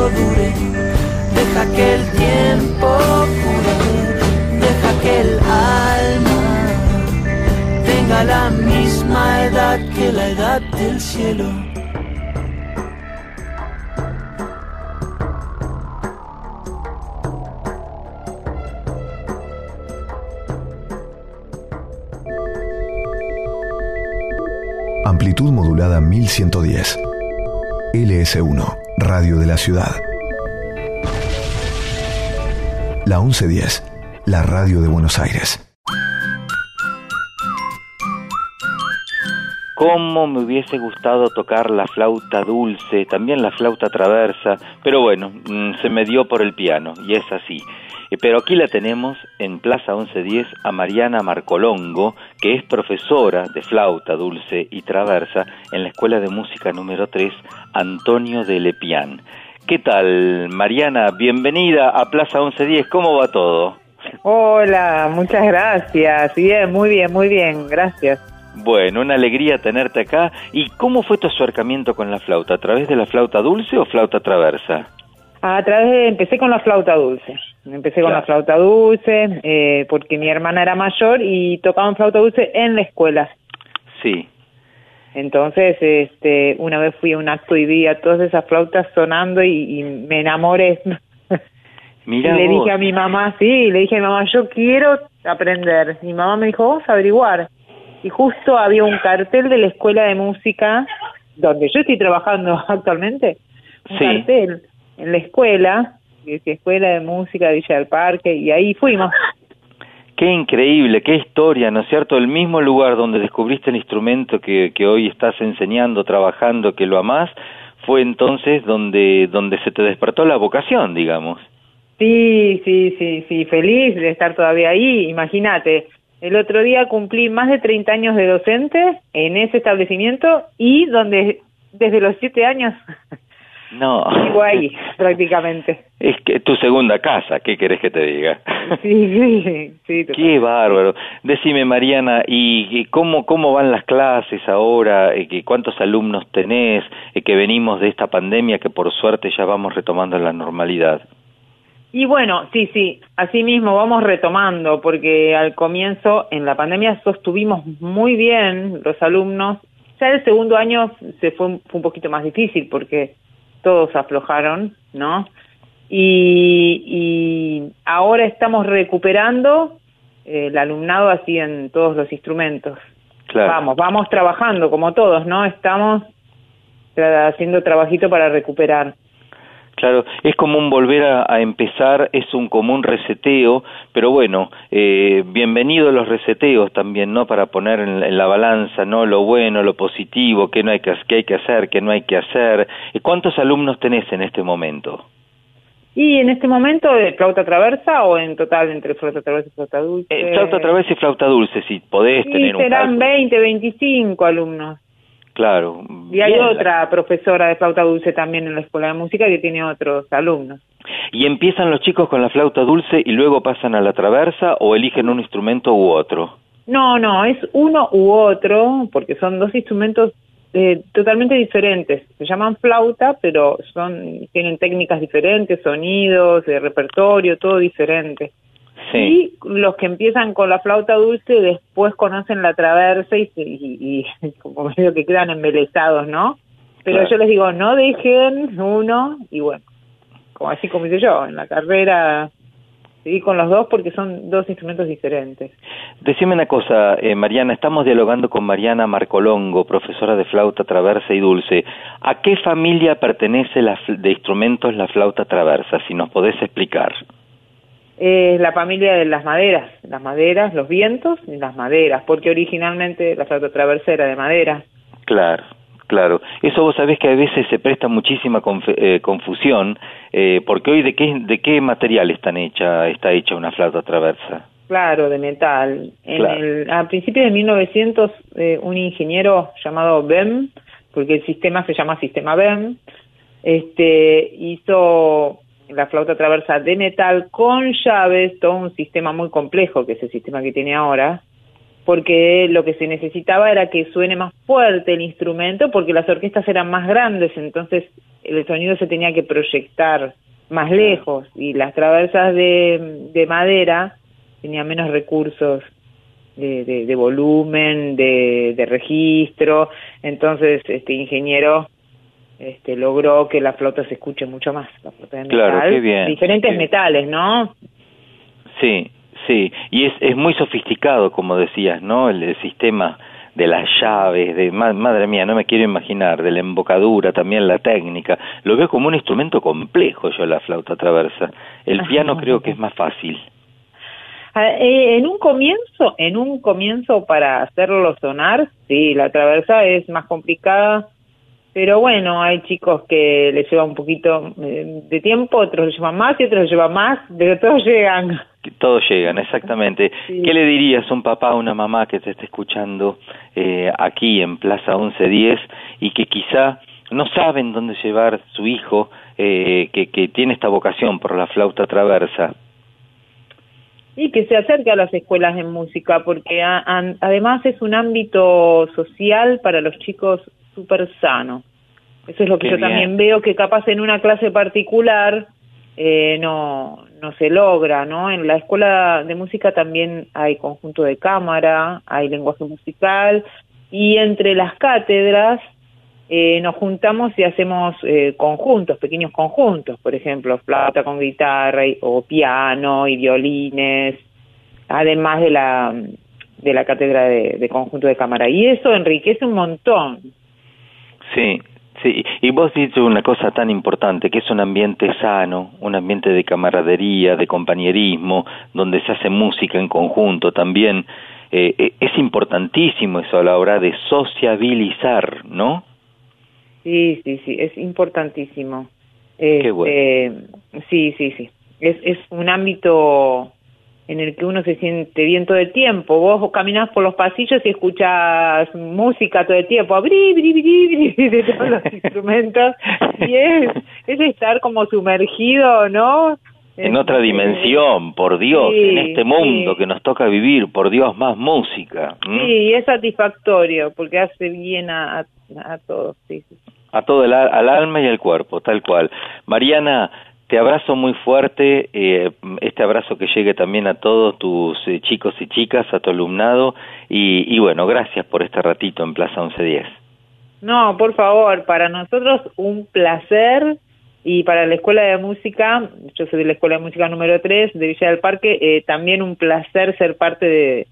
deja que el tiempo cure, deja que el alma tenga la misma edad que la edad del cielo. Amplitud modulada 1110. LS1, Radio de la Ciudad. La 1110, la radio de Buenos Aires. Cómo me hubiese gustado tocar la flauta dulce, también la flauta traversa, pero bueno, mm, se me dio por el piano y es así. Eh, Pero aquí la tenemos en Plaza 1110 a Mariana Marcolongo, que es profesora de flauta dulce y traversa en la Escuela de Música número 3 Antonio de Lepián. ¿Qué tal, Mariana? Bienvenida a Plaza 1110. ¿Cómo va todo? Hola, muchas gracias. Bien, muy bien, muy bien, gracias. Bueno, una alegría tenerte acá. ¿Y cómo fue tu acercamiento con la flauta? ¿A través de la flauta dulce o flauta traversa? A través de, empecé con la flauta dulce. Empecé con Claro. la flauta dulce eh, porque mi hermana era mayor y tocaban flauta dulce en la escuela. Sí. Entonces, este, una vez fui a un acto y vi a todas esas flautas sonando y, y me enamoré. Mirá y le vos. dije a mi mamá, sí, le dije a mi mamá, yo quiero aprender. Mi mamá me dijo, vamos a averiguar. Y justo había un cartel de la escuela de música, donde yo estoy trabajando actualmente, un Sí. cartel en la escuela, que decía Escuela de Música de Villa del Parque, y ahí fuimos. Qué increíble, qué historia, ¿no es cierto? El mismo lugar donde descubriste el instrumento que, que hoy estás enseñando, trabajando, que lo amás, fue entonces donde, donde se te despertó la vocación, digamos. Sí, sí, sí, sí, feliz de estar todavía ahí. Imagínate, el otro día cumplí más de 30 años de docente en ese establecimiento y donde desde los 7 años No. vivo ahí prácticamente. Es que tu segunda casa, ¿qué querés que te diga? Sí, sí, sí. Qué bárbaro. Decime, Mariana, ¿y y cómo, cómo van las clases ahora? Eh, ¿Cuántos alumnos tenés? Eh, que venimos de esta pandemia que por suerte ya vamos retomando la normalidad. Y bueno, sí, sí, así mismo vamos retomando, porque al comienzo en la pandemia sostuvimos muy bien los alumnos. Ya el segundo año se fue un, fue un poquito más difícil porque todos aflojaron, ¿no? Y, y ahora estamos recuperando eh, el alumnado así en todos los instrumentos. Claro. Vamos, vamos trabajando como todos, ¿no? Estamos haciendo trabajito para recuperar. Claro, es como un volver a, a empezar, es un común reseteo, pero bueno, eh, bienvenidos los reseteos también, ¿no? Para poner en, la- en la balanza, ¿no? Lo bueno, lo positivo, qué no hay que, qué hay que hacer, qué no hay que hacer. ¿Y ¿Cuántos alumnos tenés en este momento? Y en este momento, ¿de flauta traversa o en total entre flauta traversa y flauta dulce? Eh, flauta travesa y flauta dulce, si podés Sí, tener un serán cálculo. 20, 25 alumnos. Claro. Y hay bien. otra profesora de flauta dulce también en la escuela de música que tiene otros alumnos. ¿Y empiezan los chicos con la flauta dulce y luego pasan a la traversa o eligen un instrumento u otro? No, no, es uno u otro, porque son dos instrumentos eh, totalmente diferentes. Se llaman flauta, pero son tienen técnicas diferentes, sonidos, de repertorio, todo diferente. Y los que empiezan con la flauta dulce después conocen la traversa y, y, y como medio que quedan embelesados, ¿no? Pero Claro. yo les digo, no dejen uno y bueno, como así como hice yo, en la carrera seguí con los dos porque son dos instrumentos diferentes. Decime una cosa, eh, Mariana, estamos dialogando con Mariana Marcolongo, profesora de flauta traversa y dulce. ¿A qué familia pertenece la de instrumentos la flauta traversa? Si nos podés explicar. Es la familia de las maderas, las maderas, los vientos y las maderas, porque originalmente la flauta traversa era de madera. Claro, claro. Eso vos sabés que a veces se presta muchísima conf- eh, confusión, eh, porque hoy de qué, de qué material están hecha, está hecha una flauta traversa. Claro, de metal. En Claro. el, a principios de 1900, eh, un ingeniero llamado BEM, porque el sistema se llama sistema BEM, este, hizo la flauta traversa de metal con llaves, todo un sistema muy complejo, que es el sistema que tiene ahora, porque lo que se necesitaba era que suene más fuerte el instrumento, porque las orquestas eran más grandes, entonces el sonido se tenía que proyectar más lejos, y las traversas de, de madera tenían menos recursos de, de- de volumen, de, de registro, entonces este ingeniero este, logró que la flauta se escuche mucho más, la flauta de Claro, qué bien, diferentes qué- metales, ¿no? Sí, sí, y es, es muy sofisticado, como decías, ¿no? El, el sistema de las llaves, de ma- madre mía, no me quiero imaginar, de la embocadura, también la técnica. Lo veo como un instrumento complejo yo la flauta traversa. El piano creo que es más fácil. Ah, eh, en un comienzo, en un comienzo para hacerlo sonar, sí, la traversa es más complicada, pero bueno, hay chicos que les lleva un poquito eh, de tiempo, otros les llevan más y otros les llevan más, pero todos llegan. Todos llegan, exactamente. ¿Qué le dirías a un papá o una mamá que te esté escuchando eh, aquí en Plaza 1110 y que quizá no saben dónde llevar su hijo eh, que, que tiene esta vocación por la flauta traversa? Y que se acerque a las escuelas de música, porque a- además es un ámbito social para los chicos súper sano. Eso es lo que Qué yo bien. también veo que capaz en una clase particular eh, no, no se logra, ¿no? En la escuela de música también hay conjunto de cámara, hay lenguaje musical y entre las cátedras eh, nos juntamos y hacemos eh, conjuntos, pequeños conjuntos, por ejemplo, flauta con guitarra y- o piano y violines, además de la de la cátedra de, de conjunto de cámara. Y eso enriquece un montón. Sí, sí. Y vos dices una cosa tan importante, que es un ambiente sano, un ambiente de camaradería, de compañerismo, donde se hace música en conjunto también. Eh, eh, es importantísimo eso a la hora de sociabilizar, ¿no? Sí, sí, sí, es importantísimo. Este, Sí, sí, sí. Es, es un ámbito en el que uno se siente bien todo el tiempo. Vos caminás por los pasillos y escuchas música todo el tiempo, bri, bri, bri, bri, de todos los instrumentos. Y es, es estar como sumergido, ¿no? En otra dimensión, por Dios, Sí, en este mundo sí. que nos toca vivir, por Dios, más música. Sí, y es satisfactorio porque hace bien a, a, a todos. Sí, sí. a todo el, al al alma y al cuerpo, tal cual. Mariana, te abrazo muy fuerte, eh, este abrazo que llegue también a todos tus eh, chicos y chicas, a tu alumnado, y, bueno, gracias por este ratito en Plaza 1110. No, por favor, para nosotros un placer y para la Escuela de Música, yo soy de la Escuela de Música número 3 de Villa del Parque, eh, también un placer ser parte de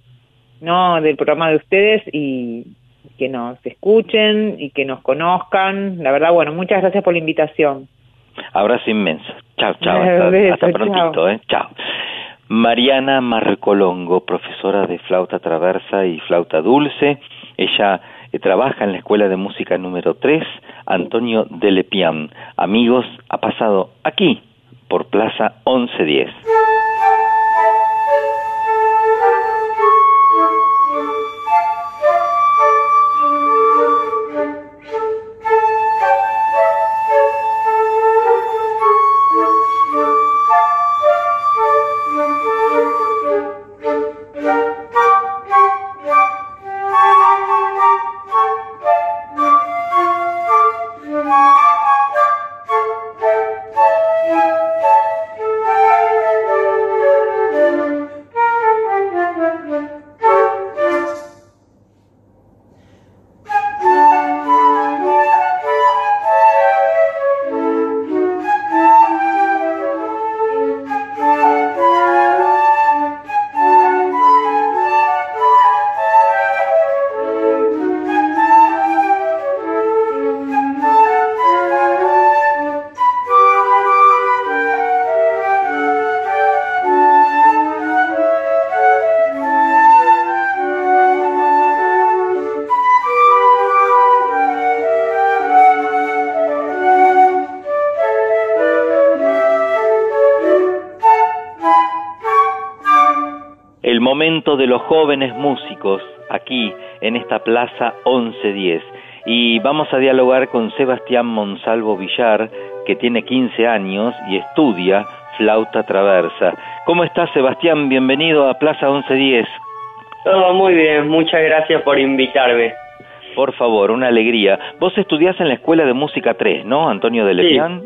no del programa de ustedes y que nos escuchen y que nos conozcan. La verdad, bueno, muchas gracias por la invitación. Abrazo inmenso. Chao, chao. Hasta, beso, hasta prontito, chao. ¿eh? Chao. Mariana Marcolongo, profesora de flauta traversa y flauta dulce. Ella eh, trabaja en la Escuela de Música número 3, Antonio de Lepian. Amigos, ha pasado aquí, por Plaza 1110. De los jóvenes músicos aquí en esta Plaza 1110. Y vamos a dialogar con Sebastián Monsalvo Villar, que tiene 15 años y estudia flauta traversa. ¿Cómo estás, Sebastián? Bienvenido a Plaza 1110. Todo muy bien, muchas gracias por invitarme. Por favor, una alegría. Vos estudiás en la Escuela de Música 3, ¿no, Antonio de Lepian?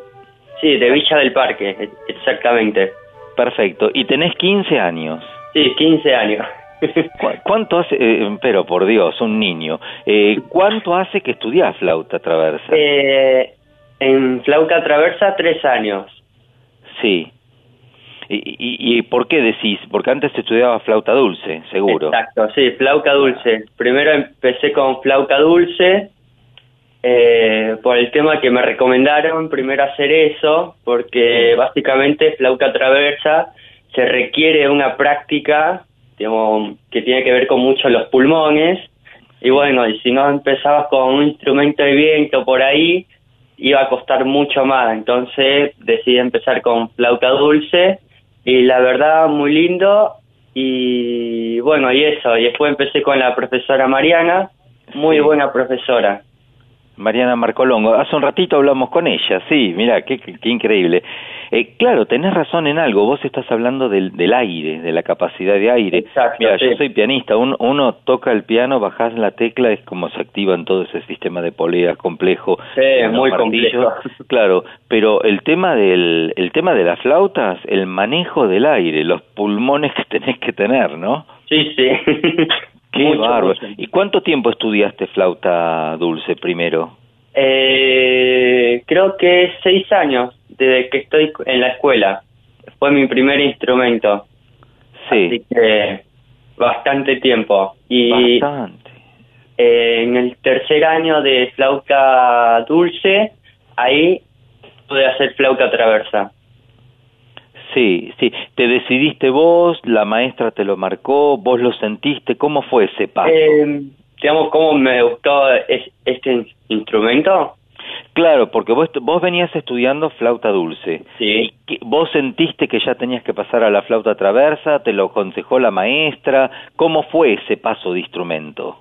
Sí, de Villa del Parque, exactamente. Perfecto. Y tenés 15 años. Sí, 15 años. ¿Cu- ¿Cuánto hace, eh, pero por Dios, un niño, eh, cuánto hace que estudiás flauta traversa? Eh, en flauta traversa, tres años. Sí. ¿Y, y, y por qué decís? Porque antes estudiaba flauta dulce, seguro. Exacto, sí, flauta dulce. Primero empecé con flauta dulce eh, por el tema que me recomendaron primero hacer eso, porque básicamente flauta traversa se requiere una práctica digamos, que tiene que ver con mucho los pulmones. Y bueno, y si no empezabas con un instrumento de viento por ahí, iba a costar mucho más. Entonces decidí empezar con flauta dulce y la verdad muy lindo. Y bueno, y eso. Y después empecé con la profesora Mariana, muy buena profesora. Mariana Marcolongo, hace un ratito hablamos con ella, sí, mira, qué, increíble. Eh, claro, tenés razón en algo, vos estás hablando del, del aire, de la capacidad de aire. Exacto, mira, yo soy pianista, un- uno toca el piano, bajás la tecla, es como se activa en todo ese sistema de poleas complejo. Sí, los muy martillos. complejo. Claro, pero el tema del el tema de las flautas, el manejo del aire, los pulmones que tenés que tener, ¿no? Sí, sí. Qué Mucho, bárbaro. mucho. ¿Y cuánto tiempo estudiaste flauta dulce primero? Eh, creo que seis años desde que estoy en la escuela. Fue mi primer instrumento. Sí. Así que bastante tiempo. Y Bastante. eh, en el tercer año de flauta dulce, ahí pude hacer flauta traversa. Sí, sí. ¿Te decidiste vos? ¿La maestra te lo marcó? ¿Vos lo sentiste? ¿Cómo fue ese paso? Eh, digamos, ¿cómo me gustó es- este in- instrumento? Claro, porque vos, vos venías estudiando flauta dulce. Sí. ¿Qué- ¿Vos sentiste que ya tenías que pasar a la flauta traversa? ¿Te lo aconsejó la maestra? ¿Cómo fue ese paso de instrumento?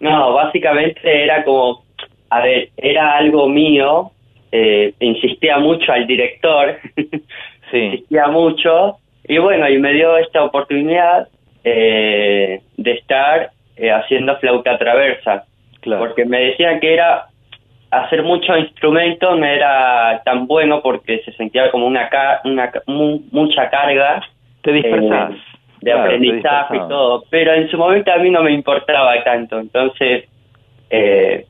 No, básicamente era como, a ver, era algo mío, eh, insistía mucho al director, insistía mucho, y bueno, y me dio esta oportunidad eh, de estar eh, haciendo flauta traversa, porque me decían que era hacer muchos instrumentos no era tan bueno porque se sentía como una, ca- una mu- mucha carga Te eh, de Claro, aprendizaje y todo, pero en su momento a mí no me importaba tanto, entonces eh,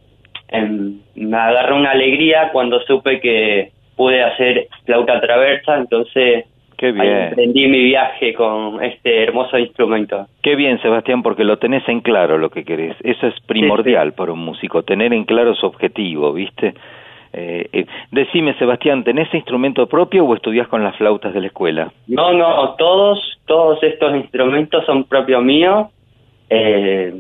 em, me agarró una alegría cuando supe que pude hacer flauta traversa, entonces Qué ahí bien. emprendí mi viaje con este hermoso instrumento. Qué bien, Sebastián, porque lo tenés en claro lo que querés. Eso es primordial para un músico, tener en claro su objetivo, ¿viste? Eh, eh, decime, Sebastián, ¿tenés instrumento propio o estudias con las flautas de la escuela? No, no, todos, todos estos instrumentos son propios míos. Eh,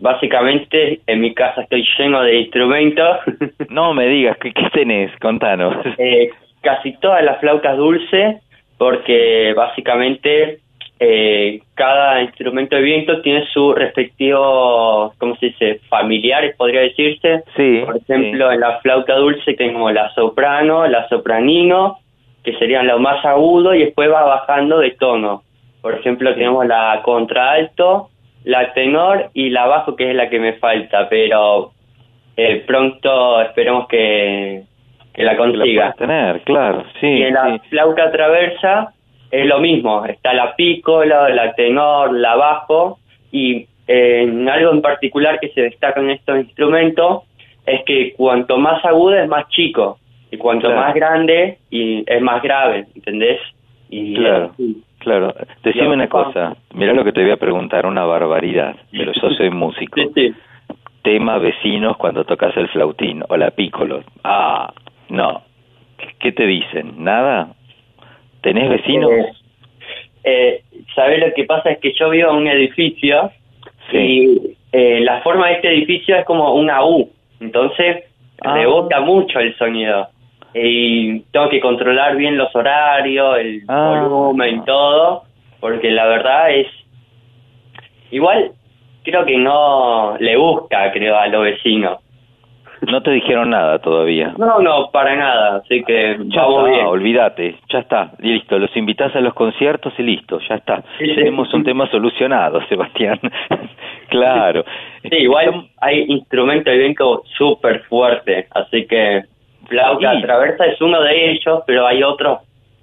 básicamente en mi casa estoy lleno de instrumentos. No me digas, ¿qué, qué tenés? Contanos. Eh, casi todas las flautas dulces, porque básicamente eh, cada instrumento de viento tiene su respectivo, ¿cómo se dice? Familiares, podría decirse. Sí. Por ejemplo, en la flauta dulce tengo la soprano, la sopranino, que serían lo más agudo, y después va bajando de tono. Por ejemplo, tenemos la contralto, la tenor y la bajo, que es la que me falta, pero eh, pronto esperemos que, que la la consiga. puedas tener, claro, sí. y en la sí. flauta traversa es lo mismo, está la pícola, la tenor, la bajo, y eh, en algo en particular que se destaca en estos instrumentos es que cuanto más agudo es más chico, y cuanto Claro. más grande y es más grave, ¿entendés? Y Claro, claro. Decime una cosa, mirá lo que te voy a preguntar, una barbaridad, pero yo soy músico. Tema vecinos cuando tocas el flautín o la pícolo. Ah, no. ¿Qué te dicen? ¿Nada? ¿Tenés vecinos? Eh, eh, ¿Sabés lo que pasa? Es que yo vivo en un edificio y eh, la forma de este edificio es como una U, entonces Ah. rebota mucho el sonido. Y tengo que controlar bien los horarios, el Ah. volumen y todo, porque la verdad es... Igual creo que no le gusta, creo, a los vecinos. No te dijeron nada todavía. No, no, para nada, así que Ya vamos está, bien. olvídate, ya está, y listo, los invitás a los conciertos y listo, ya está. Sí, sí. Tenemos un tema solucionado, Sebastián. claro. Sí, igual hay instrumentos de viento súper fuertes, así que flauta Sí. traversa es uno de ellos, pero hay otros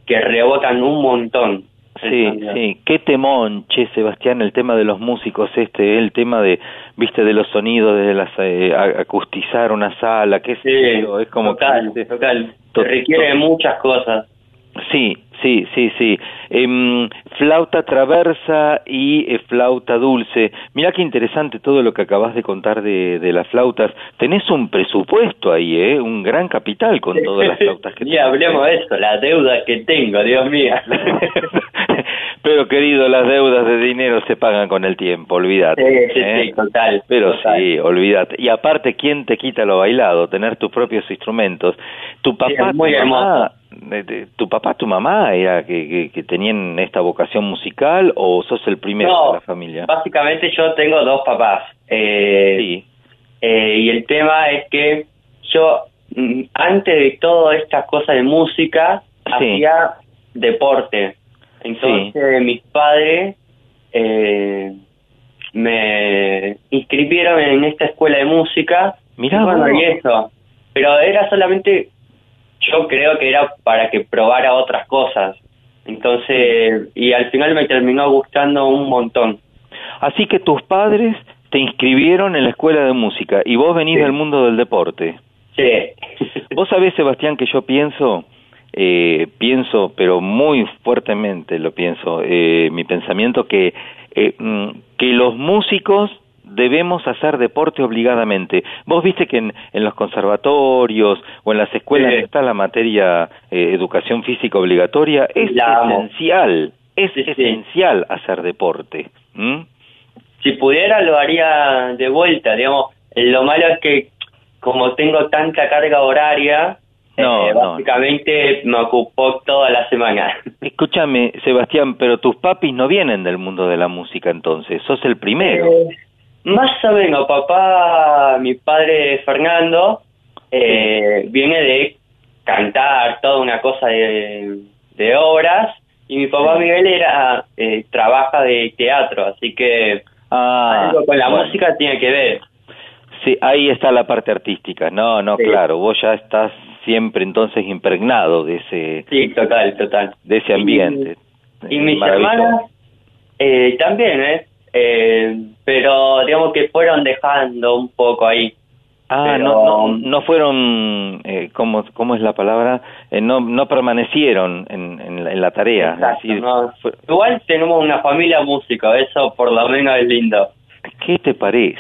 que rebotan un montón. Sí, sí, qué temón, che, Sebastián, el tema de los músicos este, el tema de, viste, de los sonidos, de las, eh, acustizar una sala, qué sé yo, es como total, que... total. To- requiere to- muchas cosas. Sí, sí, sí, sí. Em, flauta traversa y eh, flauta dulce. Mirá qué interesante todo lo que acabas de contar de, de las flautas. Tenés un presupuesto ahí, ¿eh? Un gran capital con todas las flautas que Y hablemos de eso, la deuda que tengo, Dios mío. Pero querido, las deudas de dinero se pagan con el tiempo, olvídate. Sí, sí, ¿eh? sí, total. Pero total. sí, olvídate. Y aparte, ¿quién te quita lo bailado? Tener tus propios instrumentos. Tu papá, muy tu mamá, tu papá, tu mamá era que, que, que tenían esta vocación musical o sos el primero No, de la familia? Básicamente yo tengo dos papás. Eh, eh, y el tema es que yo, mm, antes de todas estas cosas de música, hacía deporte. Entonces mis padres eh, me inscribieron en esta escuela de música. Mirá y bueno, y eso. Pero era solamente, yo creo que era para que probara otras cosas. Entonces, y al final me terminó gustando un montón. Así que tus padres te inscribieron en la escuela de música y vos venís del mundo del deporte. Sí. Vos sabés, Sebastián, que yo pienso, eh, pienso, pero muy fuertemente lo pienso, eh, mi pensamiento que, eh, mm, que los músicos debemos hacer deporte obligadamente. Vos viste que en, en los conservatorios o en las escuelas Sí. está la materia eh, educación física obligatoria, es La esencial, es esencial hacer deporte. si pudiera lo haría de vuelta, digamos. Lo malo es que como tengo tanta carga horaria, No, eh, no. básicamente me ocupó toda la semana. Escúchame, Sebastián, pero tus papis no vienen del mundo de la música entonces, sos el primero. Eh, más o menos, papá, mi padre Fernando, eh, viene de cantar toda una cosa de, de obras y mi papá Miguel era eh, trabaja de teatro, así que Ah, algo con la bueno. música tiene que ver. Sí, ahí está la parte artística. No, no, Sí. claro, vos ya estás siempre entonces impregnado de ese Sí, total, total. de ese ambiente. Y Eh, mis hermanas eh, también, ¿eh? Eh, Pero digamos que fueron dejando un poco ahí. Ah, Pero- no, no, no fueron, eh, ¿cómo, ¿cómo es la palabra? Eh, no, no permanecieron en, en, la, en la tarea. es Exacto, decir, no. Igual tenemos una familia música, eso por lo menos es lindo. ¿Qué te parece?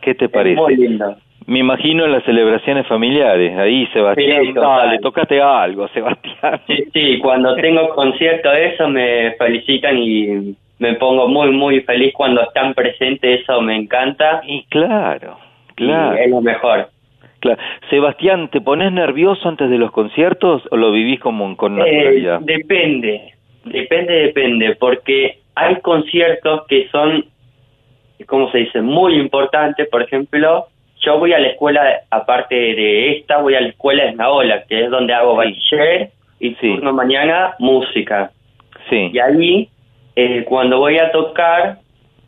¿Qué te parece? muy lindo. Me imagino en las celebraciones familiares. Ahí, Sebastián, Sí, dale, tocaste algo, Sebastián. Sí, sí, cuando tengo concierto de eso me felicitan y me pongo muy, muy feliz cuando están presentes, eso me encanta. Y claro, claro. Y es lo mejor. Claro. Sebastián, ¿te pones nervioso antes de los conciertos o lo vivís como con Eh, naturalidad? depende, depende, depende, porque hay conciertos que son, ¿cómo se dice?, muy importantes. Por ejemplo, yo voy a la escuela, aparte de esta, voy a la escuela de Esnaola, que es donde hago bachiller y turno mañana música. Sí. Y ahí, eh, cuando voy a tocar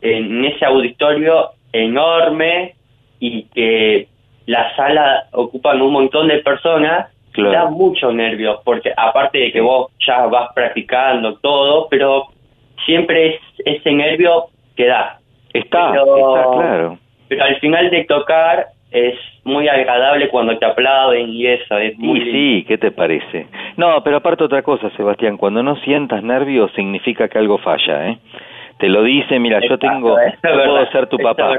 en ese auditorio enorme y que la sala ocupan un montón de personas, Claro. da mucho nervios, porque aparte de que vos ya vas practicando todo, pero siempre es ese nervio que da. Está, Pero- está claro. Pero al final de tocar es muy agradable cuando te aplauden y eso, es muy Y sí, ¿qué te parece? No, pero aparte otra cosa, Sebastián, cuando no sientas nervios significa que algo falla, ¿eh? Te lo dice, mira, yo tengo, es puedo verdad, ser tu papá,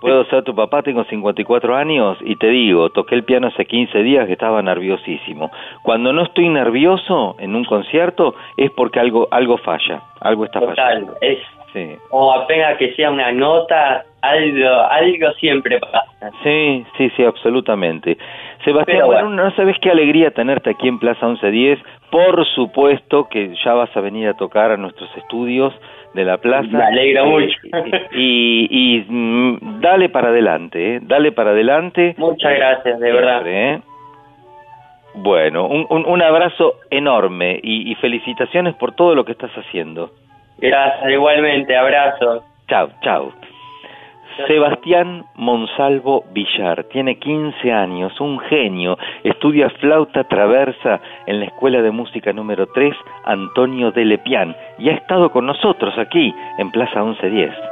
puedo ser tu papá, tengo 54 años y te digo, toqué el piano hace 15 días que estaba nerviosísimo. Cuando no estoy nervioso en un concierto es porque algo algo falla, algo está Total, fallando. es Sí. o apenas que sea una nota, algo, algo siempre pasa. Sí, sí, sí, absolutamente. Sebastián, Pero bueno, bueno. no sabes qué alegría tenerte aquí en Plaza 1110. Por supuesto que ya vas a venir a tocar a nuestros estudios de la plaza. Me alegra Eh, mucho. Y, y, mm, dale para adelante, ¿eh? Dale para adelante. Muchas Eh, gracias, de verdad. ¿eh? Bueno, un, un, un abrazo enorme y, y felicitaciones por todo lo que estás haciendo. Gracias, igualmente, abrazo. Chao, chao. Sebastián Monsalvo Villar, tiene 15 años, un genio, estudia flauta traversa en la Escuela de Música número 3 Antonio de Lepián y ha estado con nosotros aquí en Plaza 1110.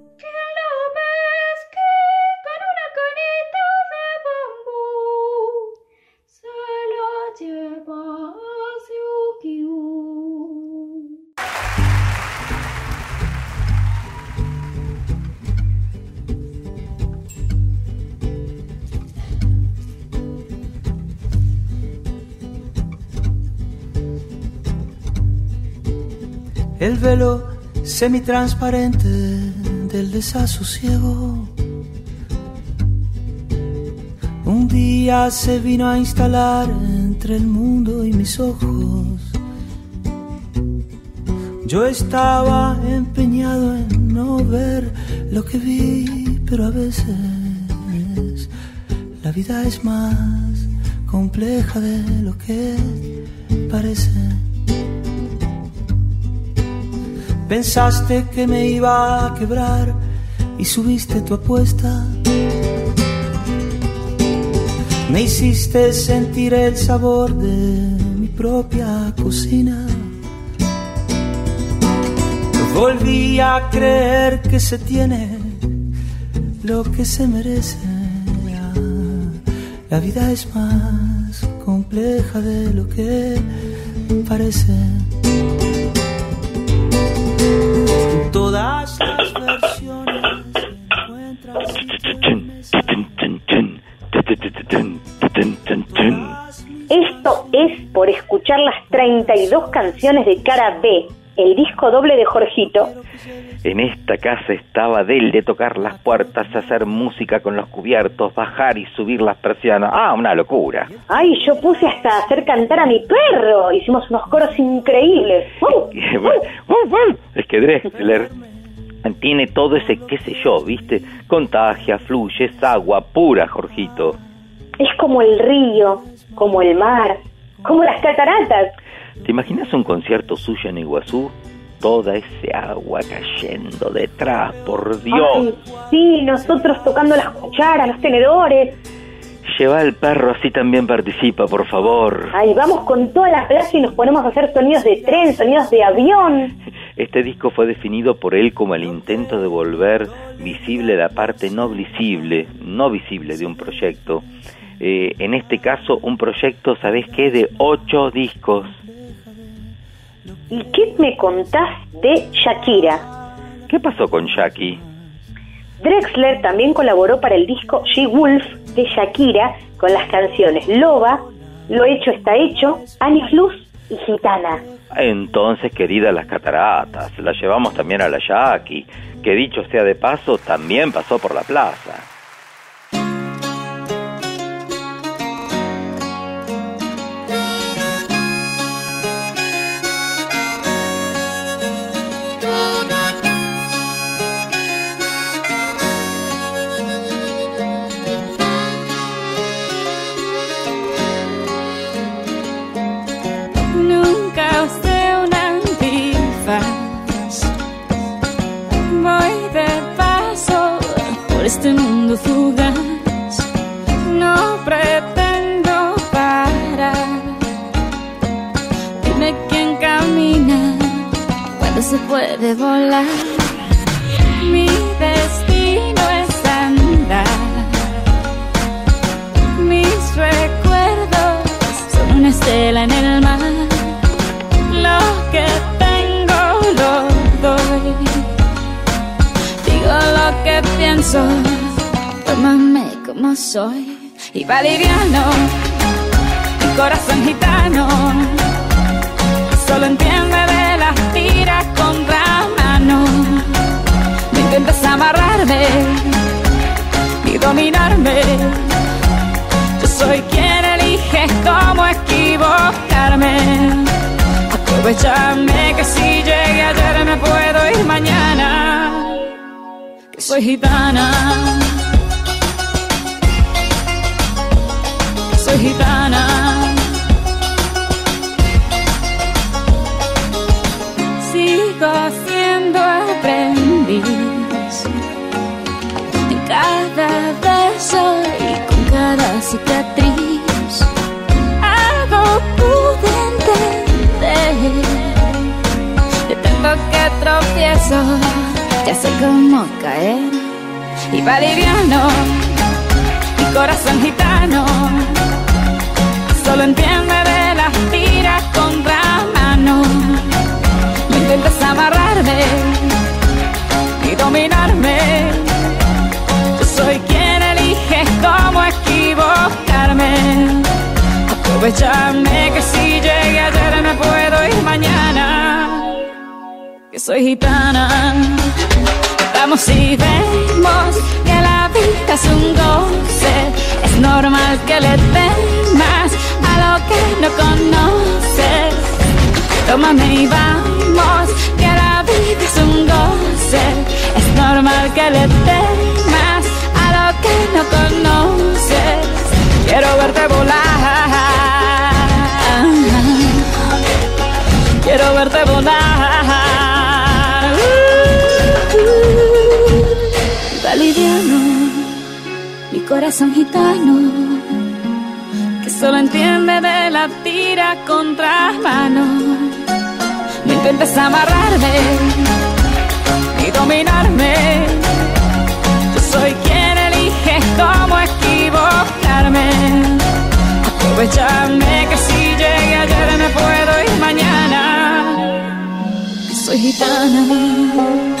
Semitransparente del desasosiego. Un día se vino a instalar entre el mundo y mis ojos. Yo estaba empeñado en no ver lo que vi, pero a veces la vida es más compleja de lo que parece. Pensaste que me iba a quebrar y subiste tu apuesta. Me hiciste sentir el sabor de mi propia cocina. Volví a creer que se tiene lo que se merece. La vida es más compleja de lo que parece. Todas las versiones Esto es por escuchar las 32 canciones de Cara B, el disco doble de Jorgito. En esta casa estaba de él de tocar las puertas, hacer música con los cubiertos, bajar y subir las persianas. Ah, una locura. Ay, yo puse hasta hacer cantar a mi perro. Hicimos unos coros increíbles. ¡Uh! Que Drexler tiene todo ese qué sé yo, ¿viste? Contagia, fluye, es agua pura, Jorgito. Es como el río, como el mar, como las cataratas. ¿Te imaginas un concierto suyo en Iguazú? Toda ese agua cayendo detrás, por Dios. Ay, sí, nosotros tocando las cucharas, los tenedores. Lleva al perro, así también participa, por favor. Ay, vamos con toda la playa y nos ponemos a hacer sonidos de tren, sonidos de avión. Este disco fue definido por él como el intento de volver visible la parte no visible, no visible de un proyecto. Eh, en este caso, un proyecto, ¿sabes qué? De ocho discos. ¿Y qué me contás de Shakira? ¿Qué pasó con Shaki? Drexler también colaboró para el disco She Wolf de Shakira con las canciones Loba, Lo hecho está hecho, Años y Gitana. Entonces, querida, las cataratas, la llevamos también a la Shaki, que dicho sea de paso, también pasó por la plaza. Este mundo fugaz. No pretendo parar. Dime quién camina cuando se puede volar. Mi destino es andar. Mis recuerdos son una estela en el que pienso, tómame como soy. Y va liviano, mi corazón gitano. Solo entiende de las tiras contra mano. No intentes amarrarme y dominarme. Yo soy quien elige cómo equivocarme. Aprovechame que si llegué ayer me puedo ir mañana. Que soy gitana. Que soy gitana. Sigo siendo aprendiz en cada verso y con cada cicatriz. Algo pude entender beso, ya sé cómo caer. Y va liviano, mi corazón gitano, solo entiende de las tiras contra mano. No intentes amarrarme y dominarme. Yo soy quien elige cómo equivocarme. Aprovechame que si llegué ayer me puedo ir mañana. Que soy gitana. Vamos y vemos que la vida es un goce. Es normal que le temas a lo que no conoces. Tómame y vamos, que la vida es un goce. Es normal que le temas a lo que no conoces. Quiero verte volar. Quiero verte volar. Corazón gitano, que solo entiende de la tira contra mano. No intentes amarrarme ni dominarme. Yo soy quien elige cómo equivocarme. Aprovechame que si llegué ayer me puedo ir mañana. Soy gitana.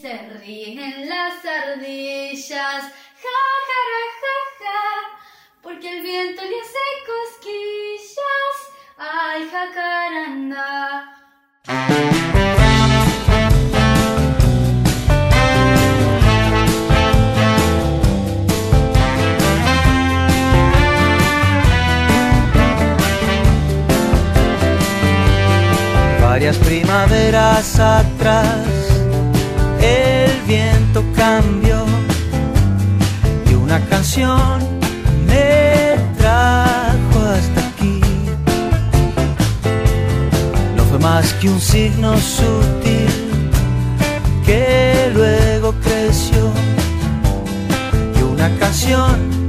Varias primaveras atrás el viento cambió y una canción me trajo hasta aquí. No fue más que un signo sutil que luego creció y una canción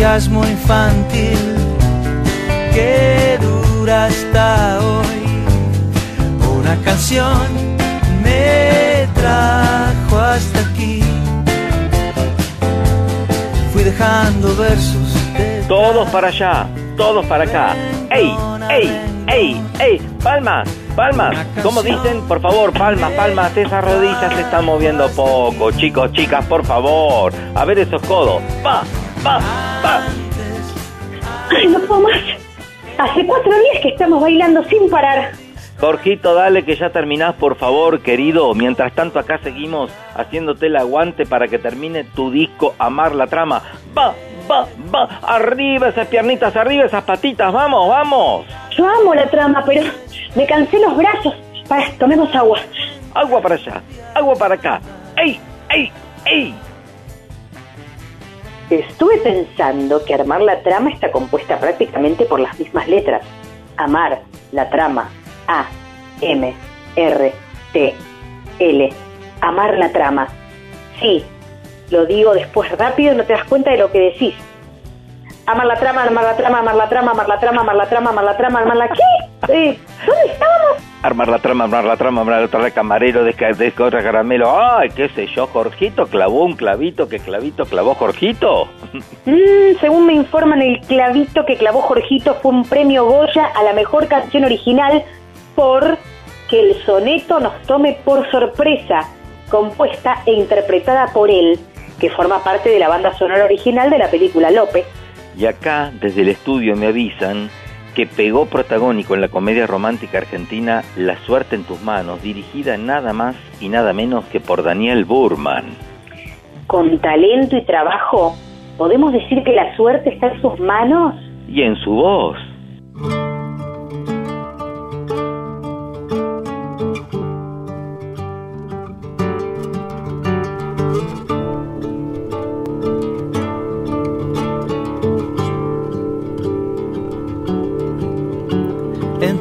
entusiasmo infantil que dura hasta hoy. Una canción me trajo hasta aquí. Fui dejando versos de Todos para allá, todos para acá. ¡Ey, ey, ey, ey! ¡Palmas, palmas! Como dicen, por favor, palmas, palmas. Esas rodillas se están moviendo poco. Chicos, chicas, por favor. A ver esos codos. ¡Pa, pa, Ay, no puedo más. Hace cuatro días que estamos bailando sin parar. Jorgito, dale que ya terminás, por favor, querido. Mientras tanto, acá seguimos haciéndote el aguante para que termine tu disco Amar la Trama. ¡Va, va, va! ¡Arriba esas piernitas, arriba esas patitas! ¡Vamos, vamos! Yo amo la trama, pero me cansé los brazos. Para, tomemos agua. Agua para allá, agua para acá. ¡Ey, ey, ey! Estuve pensando que armar la trama está compuesta prácticamente por las mismas letras. Amar, la trama, A, M, R, T, L. Amar la trama. Sí, lo digo después rápido no te das cuenta de lo que decís. Amar la trama, amar la trama, amar la trama, amar la trama, amar la trama, amar la trama, amar la... ¿Qué? Eh, ¿Dónde estábamos? Armar la trama, armar la trama, armar la trama, camarero, descorra caramelo. ¡Ay, qué sé yo! Jorgito clavó un clavito, ¿qué clavito clavó Jorgito? Mm, según me informan, el clavito que clavó Jorgito fue un premio Goya a la mejor canción original por Que el soneto nos tome por sorpresa, compuesta e interpretada por él, que forma parte de la banda sonora original de la película López. Y acá, desde el estudio, me avisan que pegó protagónico en la comedia romántica argentina La suerte en tus manos, dirigida nada más y nada menos que por Daniel Burman. Con talento y trabajo, ¿podemos decir que la suerte está en sus manos? Y en su voz.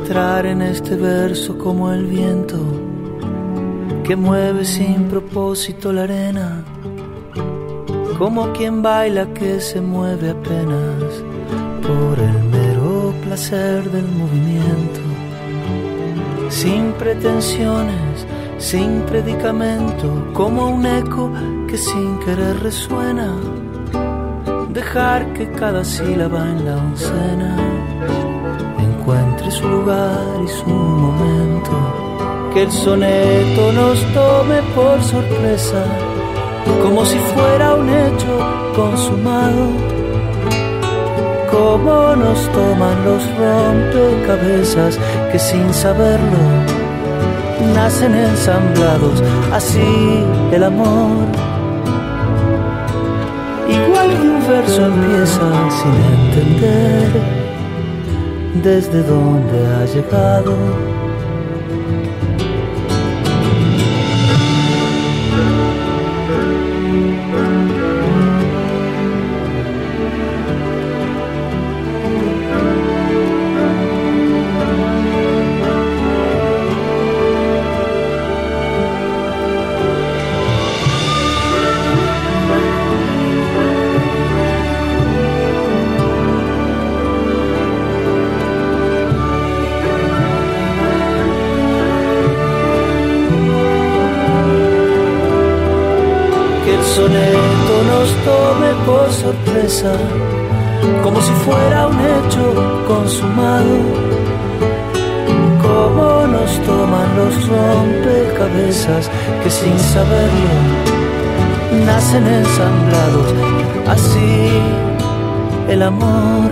Entrar en este verso como el viento que mueve sin propósito la arena, como quien baila que se mueve apenas por el mero placer del movimiento, sin pretensiones, sin predicamento, como un eco que sin querer resuena, dejar que cada sílaba en la oncena encuentre su lugar y su momento, que el soneto nos tome por sorpresa, como si fuera un hecho consumado, como nos toman los rompecabezas que sin saberlo nacen ensamblados, así el amor. Igual que un verso empieza sin entender desde dónde ha llegado. Como si fuera un hecho consumado, como nos toman los rompecabezas que sin saberlo nacen ensamblados, así el amor,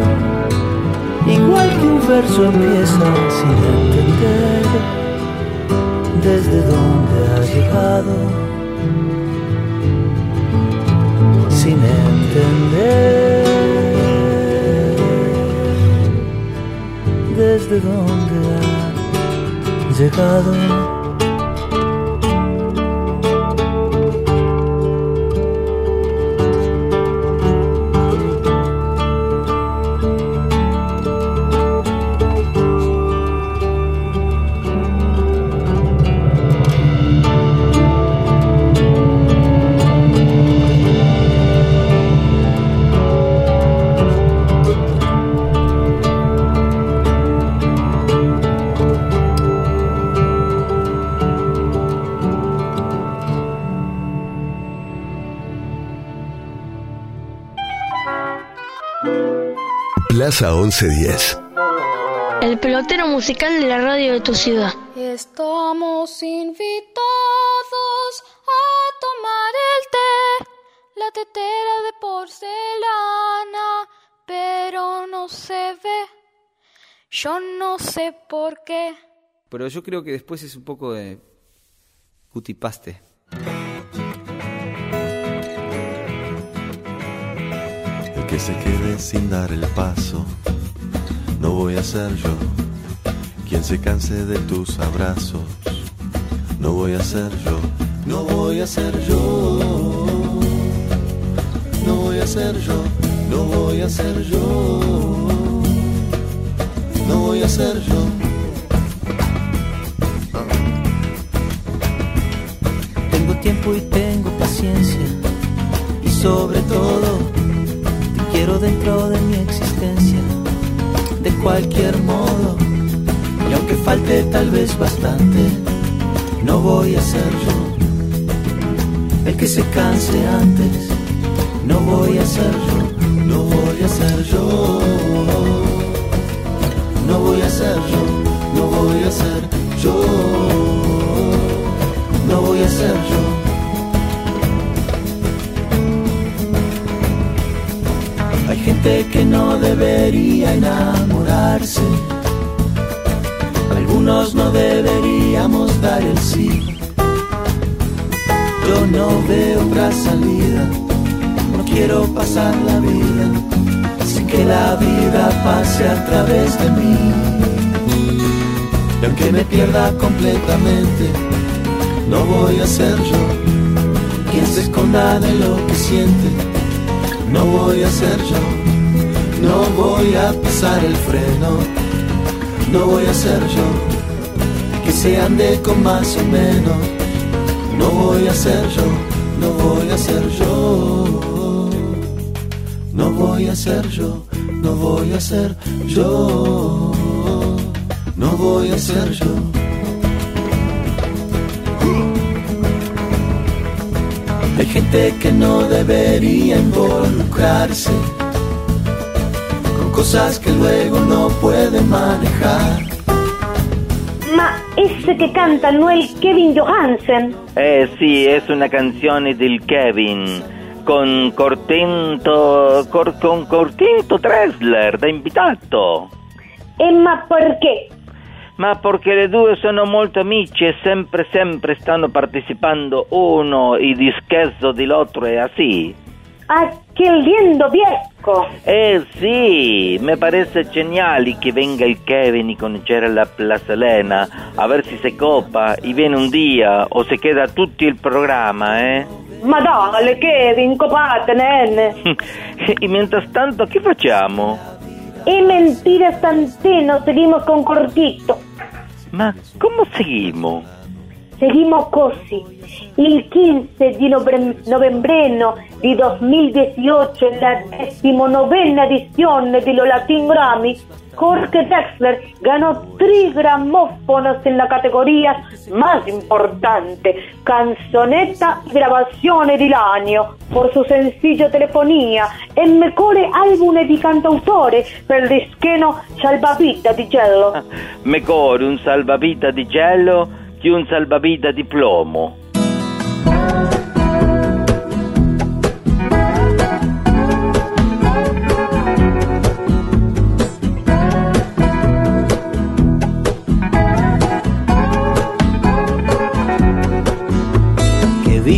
igual que un verso empieza sin entender desde dónde ha llegado. Entender desde dónde ha llegado. Plaza 1110. El pelotero musical de la radio de tu ciudad. Estamos invitados a tomar el té, la tetera de porcelana, pero no se ve. Yo no sé por qué. Pero yo creo que después es un poco de cutipaste. Que se quede sin dar el paso, no voy a ser yo. Quien se canse de tus abrazos, no voy a ser yo. No voy a ser yo. No voy a ser yo. No voy a ser yo. No voy a ser yo. Tengo tiempo y tengo paciencia y sobre todo quiero dentro de mi existencia de cualquier modo y aunque falte tal vez bastante no voy a ser yo el que se canse antes no voy a ser yo No voy a ser yo. No voy a ser yo. No voy a ser yo. No voy a ser yo. Gente que no debería enamorarse. Algunos no deberíamos dar el sí. Yo no veo otra salida, no quiero pasar la vida sin que la vida pase a través de mí. Y aunque me pierda completamente, no voy a ser yo quien se esconda de lo que siente. No voy a ser yo, no voy a pisar el freno, no voy a ser yo que se ande con más o menos. No voy a ser yo, no voy a ser yo. No voy a ser yo, no voy a ser yo. No voy a ser yo. Hay gente que no debería involucrarse cosas que luego no puede manejar. Ma ese que canta no il Kevin Johansen. Eh sì, è una canzone del Kevin con Cortento, cor- con Cortento Tressler da invitato. E ma perché? Ma perché le due sono molto amici e sempre sempre stanno partecipando uno i dischesso dell'altro e así. Ah, che lindo viejo. Eh sì, me parece geniale che venga il Kevin y conoscere la Plaza Elena, a ver si se copa y viene un día o se queda tutto il programma, eh? Ma dale, Kevin, copate, nene. y mientras tanto, ¿qué facciamo? E mentira Santeno, seguimos con Cortito. Ma come seguimos? Seguimos così. Il 15 di novem- novembreno di 2018, en la decimonovena edizione di Los Latin Grammy, Jorge Drexler ganó tres gramófonos en la categoría más importante, canzonetta y grabazione del año, por su sencillo Telefonía, el mejor álbum di cantautore per il discheno Salvavita di Jello. Mejor un salvavita di gelo che un salvavita di plomo.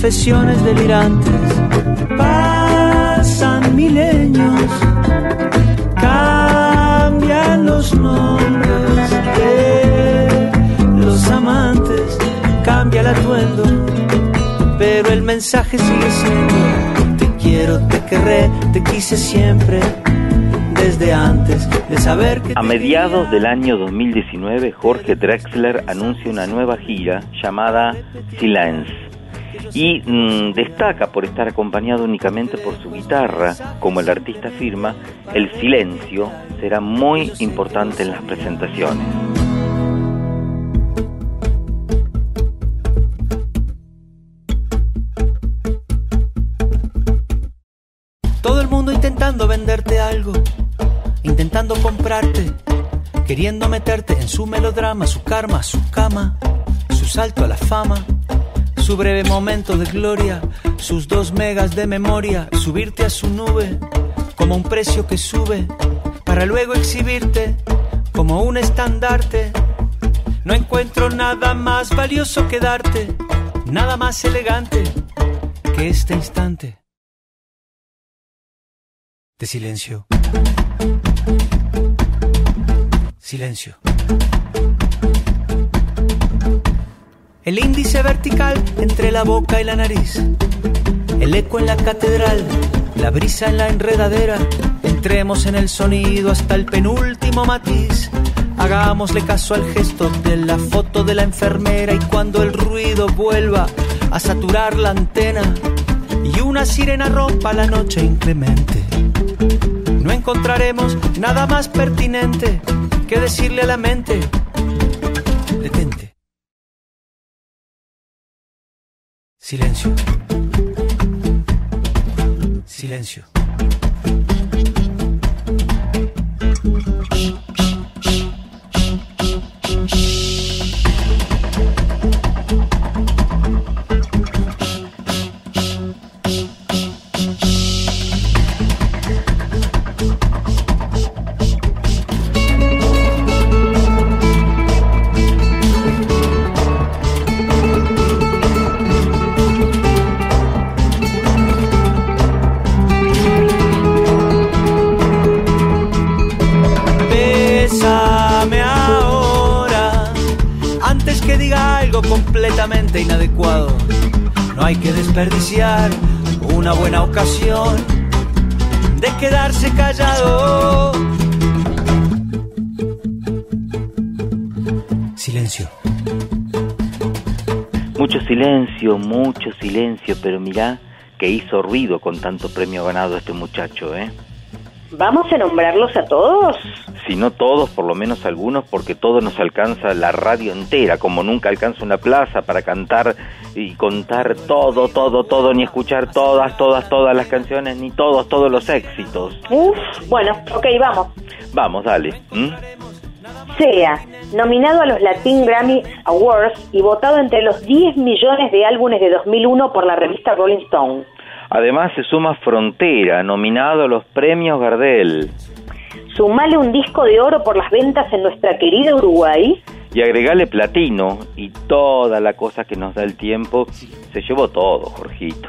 confesiones delirantes. Pasan milenios cambian los nombres de los amantes, cambia el atuendo, pero el mensaje sigue siendo quiero, te querré, te quise siempre. Desde antes de saber que... A mediados del año 2019, Jorge Drexler anuncia una nueva gira llamada Silence y mm, destaca por estar acompañado únicamente por su guitarra. Como el artista afirma, el silencio será muy importante en las presentaciones. Todo el mundo intentando venderte algo, intentando comprarte, queriendo meterte en su melodrama, su karma, su cama, su salto a la fama, su breve momento de gloria, sus dos megas de memoria, subirte a su nube como un precio que sube, para luego exhibirte como un estandarte. No encuentro nada más valioso que darte, nada más elegante que este instante de silencio. Silencio. El índice vertical entre la boca y la nariz. El eco en la catedral, la brisa en la enredadera. Entremos en el sonido hasta el penúltimo matiz. Hagámosle caso al gesto de la foto de la enfermera y cuando el ruido vuelva a saturar la antena y una sirena rompa la noche inclemente no encontraremos nada más pertinente que decirle a la mente, Silencio. Silencio. Inadecuado. No hay que desperdiciar una buena ocasión de quedarse callado. Silencio. Mucho silencio, mucho silencio, pero mirá que hizo ruido con tanto premio ganado este muchacho, ¿eh? ¿Vamos a nombrarlos a todos? Si no todos, por lo menos algunos, porque todo nos alcanza la radio entera, como nunca alcanza una plaza para cantar y contar todo, todo, todo, ni escuchar todas, todas, todas las canciones, ni todos, todos los éxitos. Uf, bueno, ok, vamos. Vamos, dale. ¿m? Sea nominado a los Latin Grammy Awards y votado entre los 10 millones de álbumes de 2001 por la revista Rolling Stone. Además se suma Frontera, nominado a los premios Gardel. Sumale un disco de oro por las ventas en nuestra querida Uruguay. Y agregale platino y toda la cosa que nos da el tiempo. Se llevó todo, Jorgito.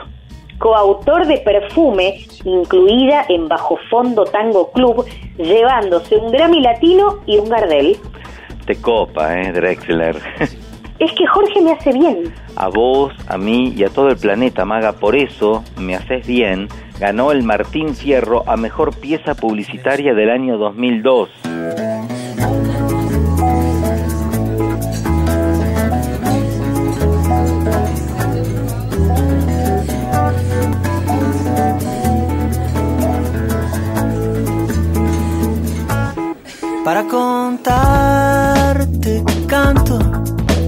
Coautor de Perfume, incluida en Bajo Fondo Tango Club, llevándose un Grammy Latino y un Gardel. Te copa, ¿eh, Drexler? Es que Jorge me hace bien. a vos, a mí y a todo el planeta, Maga. Por eso, Me Haces Bien ganó el Martín Fierro a Mejor Pieza Publicitaria del año 2002. Para contarte que canto,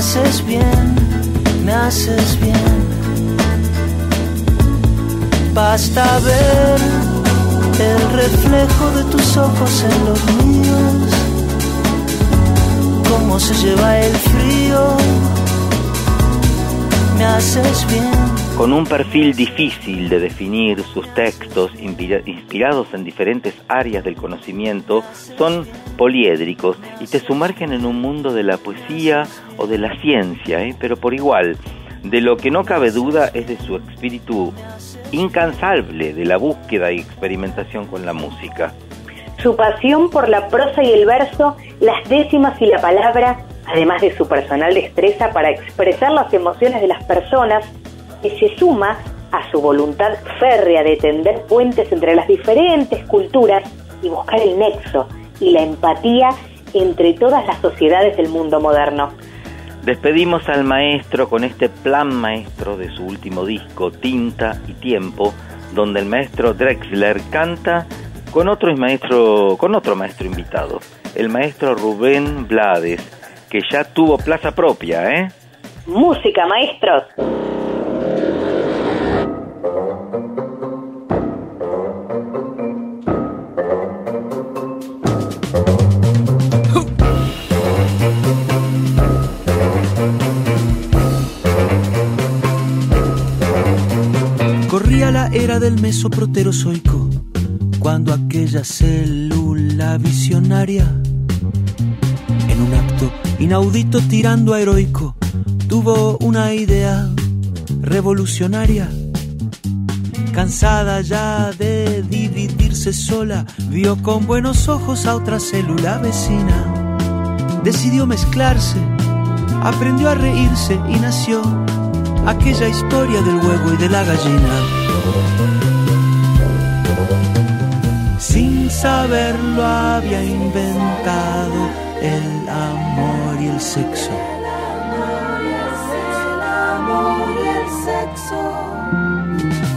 Haces bien, me haces bien. Basta ver el reflejo de tus ojos en los míos, cómo se lleva el frío, me haces bien. Con un perfil difícil de definir, sus textos, inspira- inspirados en diferentes áreas del conocimiento, son poliédricos y te sumergen en un mundo de la poesía o de la ciencia, ¿eh? pero por igual. De lo que no cabe duda es de su espíritu incansable de la búsqueda y experimentación con la música. Su pasión por la prosa y el verso, las décimas y la palabra, además de su personal destreza para expresar las emociones de las personas, que se suma a su voluntad férrea de tender puentes entre las diferentes culturas y buscar el nexo y la empatía entre todas las sociedades del mundo moderno. Despedimos al maestro con este plan maestro de su último disco, Tinta y Tiempo, donde el maestro Drexler canta con otro maestro, con otro maestro invitado, el maestro Rubén Blades, que ya tuvo plaza propia, ¿eh? Música, maestros. Del mesoproterozoico, cuando aquella célula visionaria, en un acto inaudito tirando a heroico, tuvo una idea revolucionaria. Cansada ya de dividirse sola, vio con buenos ojos a otra célula vecina. Decidió mezclarse, aprendió a reírse y nació aquella historia del huevo y de la gallina. Sin saberlo había inventado el amor y el sexo.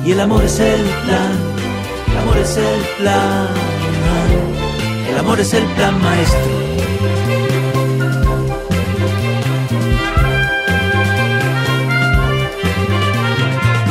Y el amor es el plan, el amor es el plan, el amor es el plan maestro.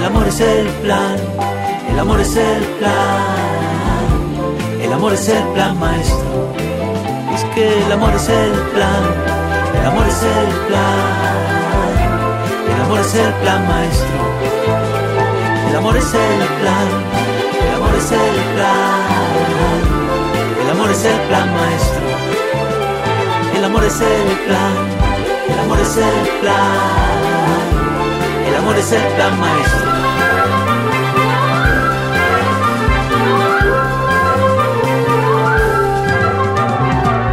El amor es el plan, el amor es el plan, El amor es el plan maestro. Es que el amor es el plan. El amor es el plan. El amor es el plan maestro. El amor es el plan. El amor es el plan. El amor es el plan maestro. El amor es el plan. El amor es el plan. El amor es el plan maestro.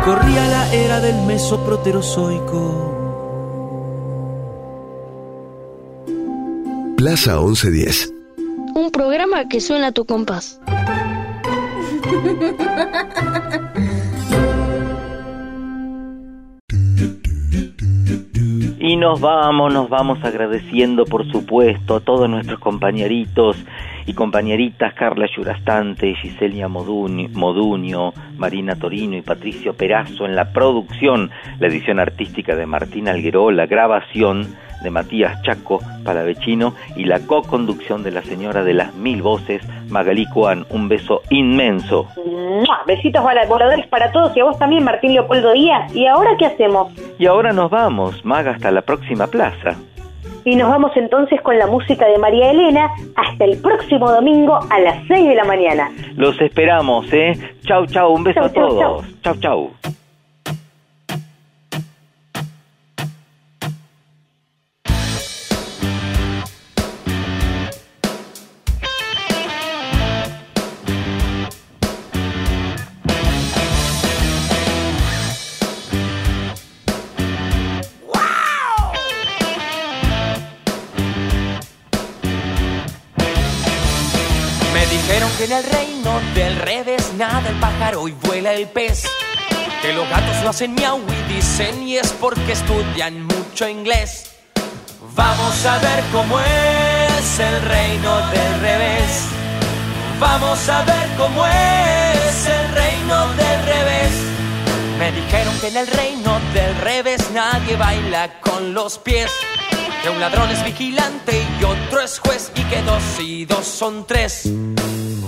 Corría la era del mesoproterozoico. Plaza 1110. Un programa que suena a tu compás. nos vamos, nos vamos agradeciendo, por supuesto, a todos nuestros compañeritos y compañeritas, Carla Yurastante, Giselia Modunio, Marina Torino y Patricio Perazo en la producción, la edición artística de Martín Algueró, la grabación de Matías Chaco Palavecino y la co-conducción de la señora de las mil voces, Magalí Cuan. Un beso inmenso. ¡Mua! Besitos voladores para todos y a vos también, Martín Leopoldo Díaz. ¿Y ahora qué hacemos? Y ahora nos vamos, Maga, hasta la próxima plaza. Y nos vamos entonces con la música de María Elena hasta el próximo domingo a las 6 de la mañana. Los esperamos, ¿eh? Chau, chau, un beso Chau, a todos. Chau, chau. El pez. Que los gatos no hacen miau y dicen y es porque estudian mucho inglés. Vamos a ver cómo es el reino del revés. Vamos a ver cómo es el reino del revés. Me dijeron que en el reino del revés nadie baila con los pies. Que un ladrón es vigilante y otro es juez y que dos y dos son tres.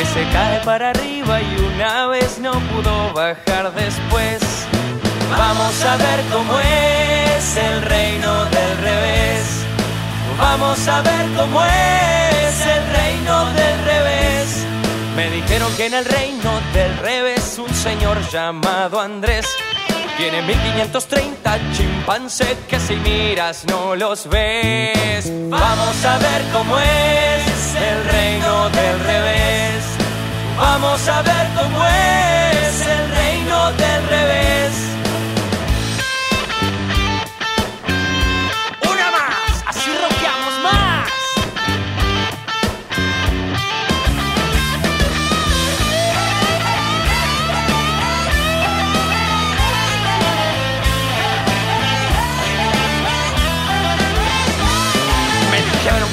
Que se cae para arriba y una vez no pudo bajar después. Vamos a ver cómo es el reino del revés. Vamos a ver cómo es el reino del revés. Me dijeron que en el reino del revés un señor llamado Andrés tiene 1530 chimpancés que si miras no los ves. Vamos a ver cómo es el reino del revés. Vamos a ver cómo es el reino del revés.